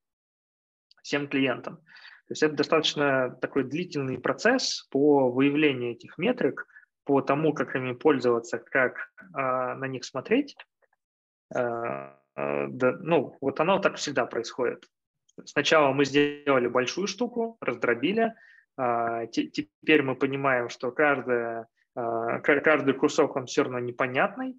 всем клиентам. То есть это достаточно такой длительный процесс по выявлению этих метрик, по тому, как ими пользоваться, как э, на них смотреть. Э, э, да, ну, вот оно так всегда происходит. Сначала мы сделали большую штуку, раздробили. Э, теперь мы понимаем, что каждая, э, каждый кусок, он все равно непонятный,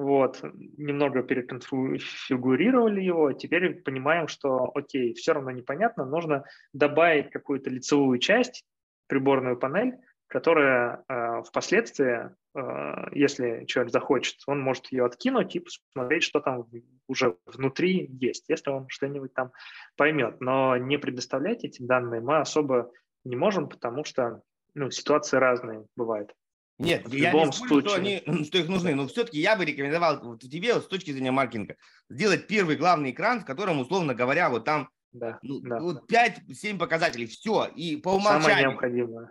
вот, немного переконфигурировали его, теперь понимаем, что, окей, все равно непонятно, нужно добавить какую-то лицевую часть, приборную панель, которая э, впоследствии, э, если человек захочет, он может ее откинуть и посмотреть, что там уже внутри есть, если он что-нибудь там поймет. Но не предоставлять эти данные мы особо не можем, потому что ну, ситуации разные бывают.
Нет, в я не спорю, что, они, что их нужны, но все-таки я бы рекомендовал вот тебе вот, с точки зрения маркетинга сделать первый главный экран, в котором, условно говоря, вот там да, ну, да. Вот 5-7 показателей, все, и по умолчанию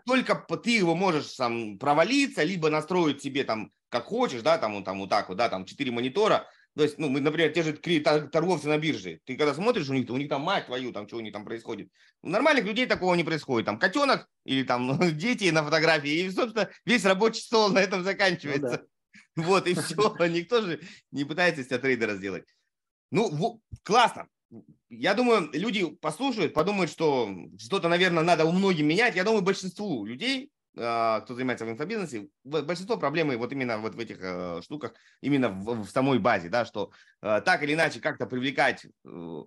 только ты его можешь сам провалиться, либо настроить себе там как хочешь, да, там, там вот так вот, да, там 4 монитора, то есть, ну, мы, например, те же торговцы на бирже, ты когда смотришь у них, у них там мать твою, там, что у них там происходит. У нормальных людей такого не происходит. Там котенок или там ну, дети на фотографии, и, собственно, весь рабочий стол на этом заканчивается. Ну, да. Вот, и все. Никто же не пытается из тебя трейдера сделать. Ну, классно. Я думаю, люди послушают, подумают, что что-то, наверное, надо у многих менять. Я думаю, большинству людей кто занимается в инфобизнесе, большинство проблемы вот именно вот в этих э, штуках, именно в, в самой базе, да, что э, так или иначе как-то привлекать, э,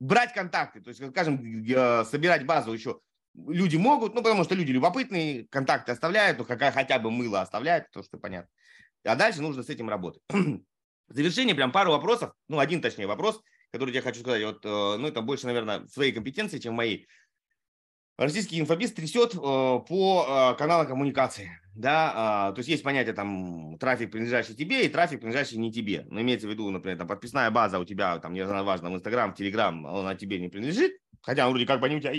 брать контакты, то есть, скажем, собирать базу еще люди могут, ну, потому что люди любопытные, контакты оставляют, ну, какая хотя бы мыло оставляют, то, что понятно. А дальше нужно с этим работать. В завершение прям пару вопросов, ну, один точнее вопрос, который я хочу сказать, вот, ну, это больше, наверное, своей компетенции, чем моей российский инфобиз трясет э, по э, каналам коммуникации. Да, а, то есть есть понятие там трафик, принадлежащий тебе, и трафик, принадлежащий не тебе. Но имеется в виду, например, там подписная база у тебя, там, не знаю, важно, в Инстаграм, Телеграм, она тебе не принадлежит, хотя вроде как бы они у тебя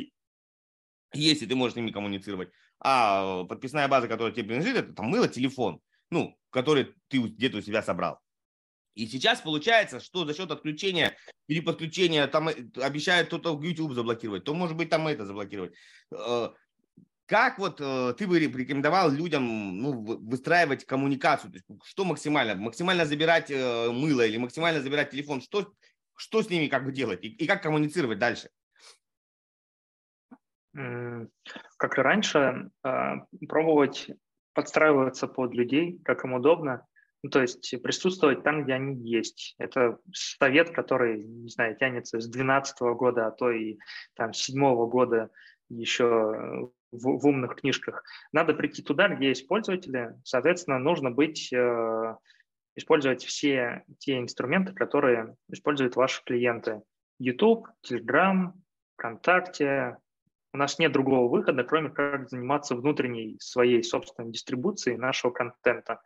есть, и ты можешь с ними коммуницировать. А подписная база, которая тебе принадлежит, это там мыло, телефон, ну, который ты где-то у себя собрал. И сейчас получается, что за счет отключения или подключения, там э, обещают кто-то YouTube заблокировать, то может быть там это заблокировать. Э, как вот э, ты бы рекомендовал людям ну, выстраивать коммуникацию? То есть что максимально? Максимально забирать мыло или максимально забирать телефон? Что, что с ними как бы делать? И, и как коммуницировать дальше?
Как и раньше, пробовать подстраиваться под людей, как им удобно, ну, то есть присутствовать там, где они есть. Это совет, который, не знаю, тянется с 2012 года, а то и там с 7 года еще в, в умных книжках. Надо прийти туда, где есть пользователи. Соответственно, нужно быть, э, использовать все те инструменты, которые используют ваши клиенты. YouTube, Telegram, ВКонтакте. У нас нет другого выхода, кроме как заниматься внутренней своей собственной дистрибуцией нашего контента.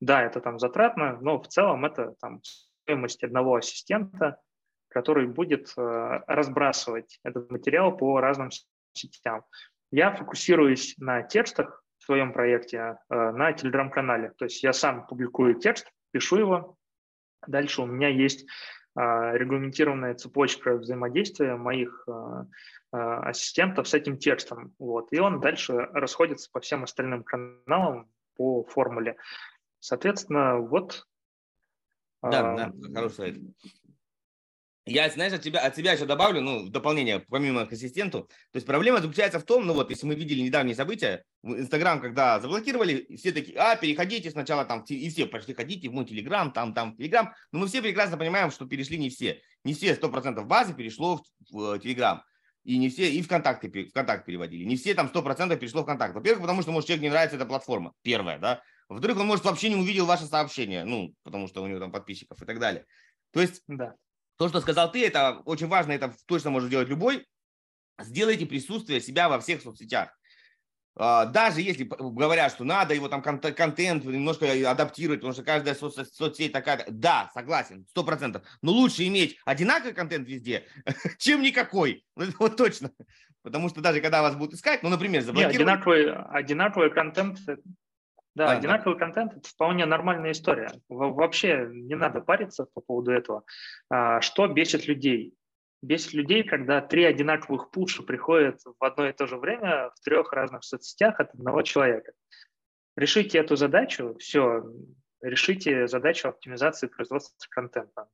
Да, это там затратно, но в целом это там стоимость одного ассистента, который будет э, разбрасывать этот материал по разным сетям. Я фокусируюсь на текстах в своем проекте э, на телеграм-канале. То есть я сам публикую текст, пишу его. Дальше у меня есть э, регламентированная цепочка взаимодействия моих э, э, ассистентов с этим текстом. Вот. И он дальше расходится по всем остальным каналам по формуле. Соответственно, вот...
Да, а, да, хороший совет. Я, знаешь, от тебя, от себя еще добавлю, ну, в дополнение, помимо к ассистенту. То есть проблема заключается в том, ну вот, если мы видели недавние события, в Инстаграм, когда заблокировали, все такие, а, переходите сначала там, и все пошли ходите в мой Телеграм, там, там, Телеграм. Но мы все прекрасно понимаем, что перешли не все. Не все 100% базы перешло в, в Телеграм. И не все, и ВКонтакте, ВКонтакте переводили. Не все там 100% перешло в ВКонтакт. Во-первых, потому что, может, человек не нравится эта платформа. Первое, да. Во-вторых, он, может, вообще не увидел ваше сообщение, ну, потому что у него там подписчиков и так далее. То есть, да. то, что сказал ты, это очень важно, это точно может сделать любой. сделайте присутствие себя во всех соцсетях. А, даже если говорят, что надо его там контент немножко адаптировать, потому что каждая соц- соцсеть такая, да, согласен, сто процентов. Но лучше иметь одинаковый контент везде, чем никакой. Вот точно. Потому что даже когда вас будут искать, ну, например,
заблокировать... Нет, одинаковый, одинаковый контент, да, а, одинаковый да. контент – это вполне нормальная история. Вообще не надо париться по поводу этого. А, что бесит людей? бесит людей, когда три одинаковых пуша приходят в одно и то же время в трех разных соцсетях от одного человека. Решите эту задачу, все, решите задачу оптимизации производства контента.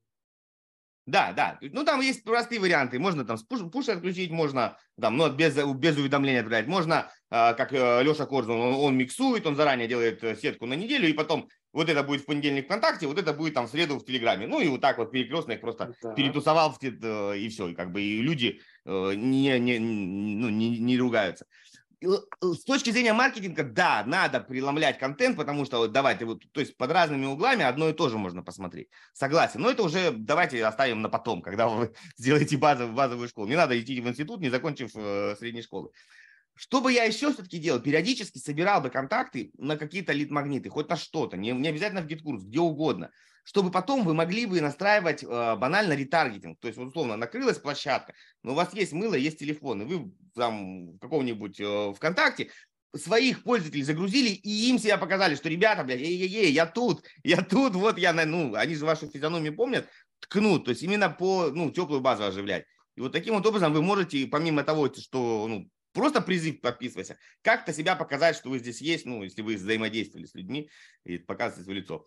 Да, да. Ну, там есть простые варианты. Можно там пуш, пуш отключить, можно там, ну, без, без уведомления отправлять. Можно, э, как э, Леша Корзун, он, он миксует, он заранее делает э, сетку на неделю, и потом вот это будет в понедельник ВКонтакте, вот это будет там в среду в Телеграме. Ну и вот так вот перекрестно их просто да. перетусовал э, и все. И как бы и люди э, не, не, ну, не, не ругаются. Э, с точки зрения маркетинга, да, надо преломлять контент, потому что вот давайте, вот, то есть под разными углами одно и то же можно посмотреть. Согласен. Но это уже давайте оставим на потом, когда вы сделаете базовую, базовую школу. Не надо идти в институт, не закончив э, средней школы. Что бы я еще все-таки делал? Периодически собирал бы контакты на какие-то лид-магниты, хоть на что-то, не, не обязательно видеокурс, где угодно, чтобы потом вы могли бы настраивать э, банально ретаргетинг. То есть, условно, накрылась площадка, но у вас есть мыло, есть телефон, и вы там в каком-нибудь э, ВКонтакте своих пользователей загрузили, и им себя показали, что, ребята, блядь, эй-эй-эй, я тут, я тут, вот я, ну, они же вашу физиономию помнят, ткнут, то есть именно по, ну, теплую базу оживлять. И вот таким вот образом вы можете, помимо того, что ну, Просто призыв подписывайся. Как-то себя показать, что вы здесь есть, ну, если вы взаимодействовали с людьми и показывать свое лицо.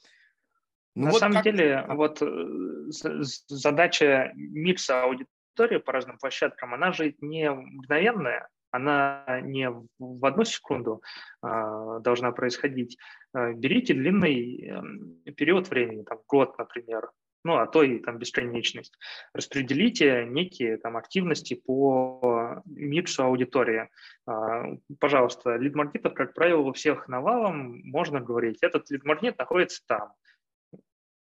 Ну, На вот самом как... деле, вот э, задача микса аудитории по разным площадкам, она же не мгновенная, она не в одну секунду а, должна происходить. А, берите длинный эм, период времени, там год, например, ну, а то и там бесконечность. Распределите некие там активности по миксу аудитории. А, пожалуйста, лид-магнитов, как правило, у всех навалом можно говорить, этот лид-магнит находится там,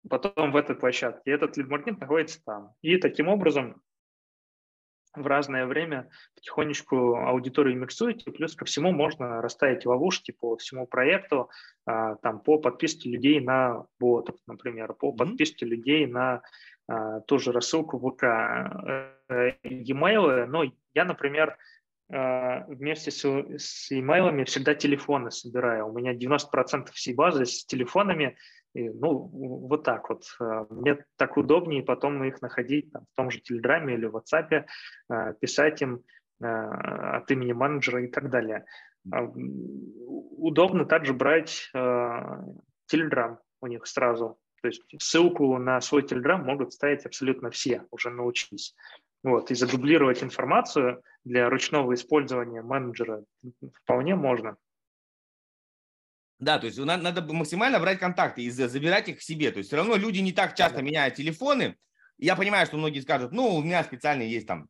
потом в этой площадке, этот лид-магнит находится там. И таким образом в разное время потихонечку аудиторию миксуете, плюс ко всему можно расставить ловушки по всему проекту, а, там, по подписке людей на ботов, например, по подписке людей на а, ту же рассылку ВК, э, e-mail. Но я, например, а, вместе с, с e-mail всегда телефоны собираю. У меня 90% всей базы с телефонами, и, ну, вот так вот. Э, мне так удобнее потом их находить там, в том же Телеграме или WhatsApp, э, писать им э, от имени менеджера и так далее. А, удобно также брать Telegram у них сразу. То есть ссылку на свой Telegram могут ставить абсолютно все, уже научились. Вот, и задублировать информацию для ручного использования менеджера вполне можно.
Да, то есть надо, надо максимально брать контакты и забирать их к себе. То есть все равно люди не так часто меняют телефоны. Я понимаю, что многие скажут, ну, у меня специально есть там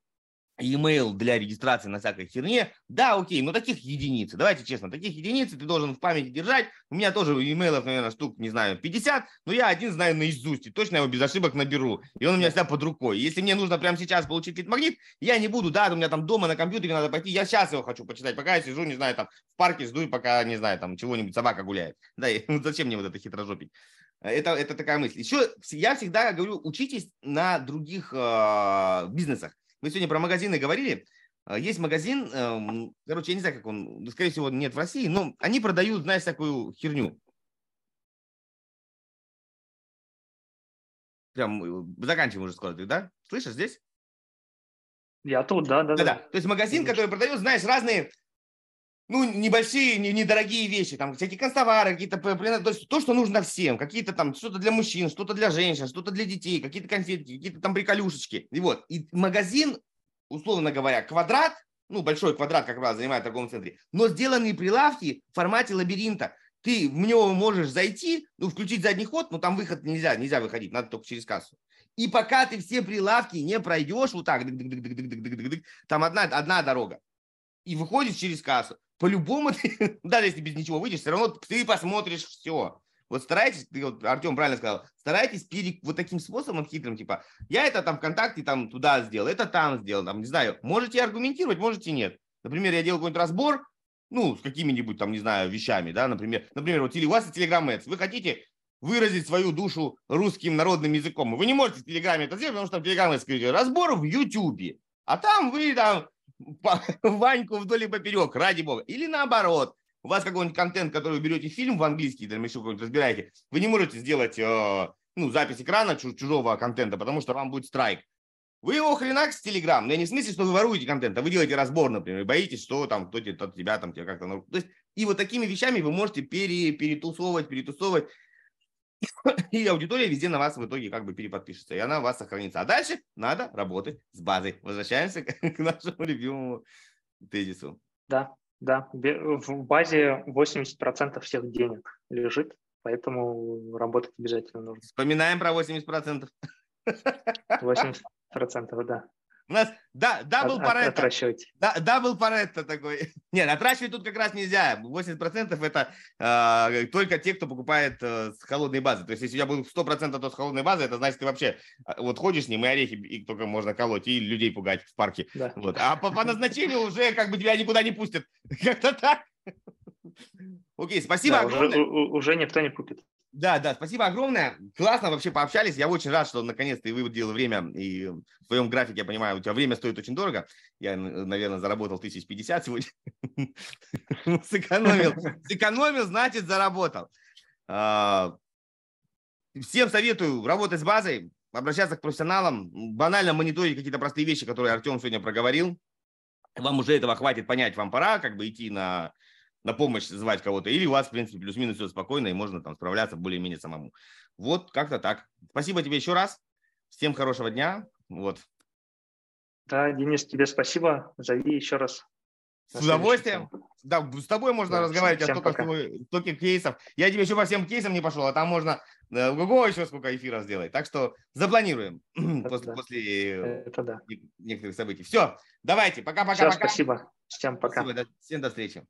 e-mail для регистрации на всякой херне. Да, окей, но таких единиц. Давайте честно, таких единиц ты должен в памяти держать. У меня тоже имейлов, наверное, штук, не знаю, 50, но я один знаю наизусть, и точно его без ошибок наберу. И он у меня всегда под рукой. Если мне нужно прямо сейчас получить лид-магнит, я не буду, да, у меня там дома на компьютере надо пойти, я сейчас его хочу почитать, пока я сижу, не знаю, там в парке жду, пока, не знаю, там чего-нибудь собака гуляет. Да, и, ну, зачем мне вот это хитрожопить? Это, это такая мысль. Еще я всегда говорю, учитесь на других э, бизнесах. Мы сегодня про магазины говорили. А, есть магазин, эм, короче, я не знаю, как он, скорее всего, нет в России, но они продают, знаешь, такую херню. Прям э, заканчиваем уже скоро, да? Слышишь здесь?
Я тут, да, да, да. да.
То есть магазин, который продает, знаешь, разные, ну, небольшие, недорогие вещи, там всякие констовары, какие-то, то есть то, что нужно всем, какие-то там, что-то для мужчин, что-то для женщин, что-то для детей, какие-то конфетки, какие-то там приколюшечки. И вот, и магазин, условно говоря, квадрат, ну, большой квадрат, как правило, занимает в торговом центре, но сделанные прилавки в формате лабиринта. Ты в него можешь зайти, ну, включить задний ход, но там выход нельзя, нельзя выходить, надо только через кассу. И пока ты все прилавки не пройдешь вот так, там одна, одна дорога. И выходишь через кассу по-любому, ты, даже если без ничего выйдешь, все равно ты посмотришь все. Вот старайтесь, ты вот, Артем правильно сказал, старайтесь пере, вот таким способом хитрым, типа, я это там ВКонтакте там туда сделал, это там сделал, там, не знаю, можете аргументировать, можете нет. Например, я делал какой-нибудь разбор, ну, с какими-нибудь там, не знаю, вещами, да, например, например, вот у вас Telegram Ads, вы хотите выразить свою душу русским народным языком. Вы не можете в Телеграме это сделать, потому что там Телеграм скажите, разбор в Ютубе. А там вы там Ваньку вдоль и поперек, ради бога. Или наоборот, у вас какой-нибудь контент, который вы берете фильм в английский, или еще какой-нибудь разбираете, вы не можете сделать э, ну, запись экрана чужого контента, потому что вам будет страйк. Вы его хренак с Телеграм. Я не в смысле, что вы воруете контент, а вы делаете разбор, например, боитесь, что там кто-то от тебя там тебя как-то... Ну, то есть, и вот такими вещами вы можете пере, перетусовывать, перетусовывать и аудитория везде на вас в итоге как бы переподпишется, и она у вас сохранится. А дальше надо работать с базой. Возвращаемся к нашему любимому тезису.
Да, да. В базе 80% всех денег лежит, поэтому работать обязательно нужно.
Вспоминаем про 80%.
80%, да.
У нас да, double Парето. Отращивать. Да, double Парето такой. Нет, отращивать тут как раз нельзя. 80% это э, только те, кто покупает э, с холодной базы. То есть, если у тебя будет 100% то с холодной базы, это значит, ты вообще э, вот ходишь с ним, и орехи и только можно колоть, и людей пугать в парке. Да. Вот. А по, по назначению уже как бы тебя никуда не пустят. Как-то так. Окей, спасибо
да, огромное. Уже, уже никто не купит.
Да, да, спасибо огромное. Классно вообще пообщались. Я очень рад, что наконец-то и выделил время. И в своем графике, я понимаю, у тебя время стоит очень дорого. Я, наверное, заработал тысяч пятьдесят сегодня. Сэкономил. Сэкономил, значит, заработал. А, всем советую работать с базой, обращаться к профессионалам, банально мониторить какие-то простые вещи, которые Артем сегодня проговорил. Вам уже этого хватит понять, вам пора как бы идти на на помощь звать кого-то, или у вас, в принципе, плюс-минус все спокойно, и можно там справляться более-менее самому. Вот как-то так. Спасибо тебе еще раз. Всем хорошего дня. Вот.
Да, Денис, тебе спасибо. Зови еще раз.
С удовольствием. Да, с тобой можно да, разговаривать всем, о столько, столько кейсов. Я тебе еще по всем кейсам не пошел, а там можно э, ого еще сколько эфиров сделать. Так что запланируем Это после, да. после Это да. некоторых событий. Все, давайте, пока-пока.
Спасибо. Всем пока.
Спасибо, всем до встречи.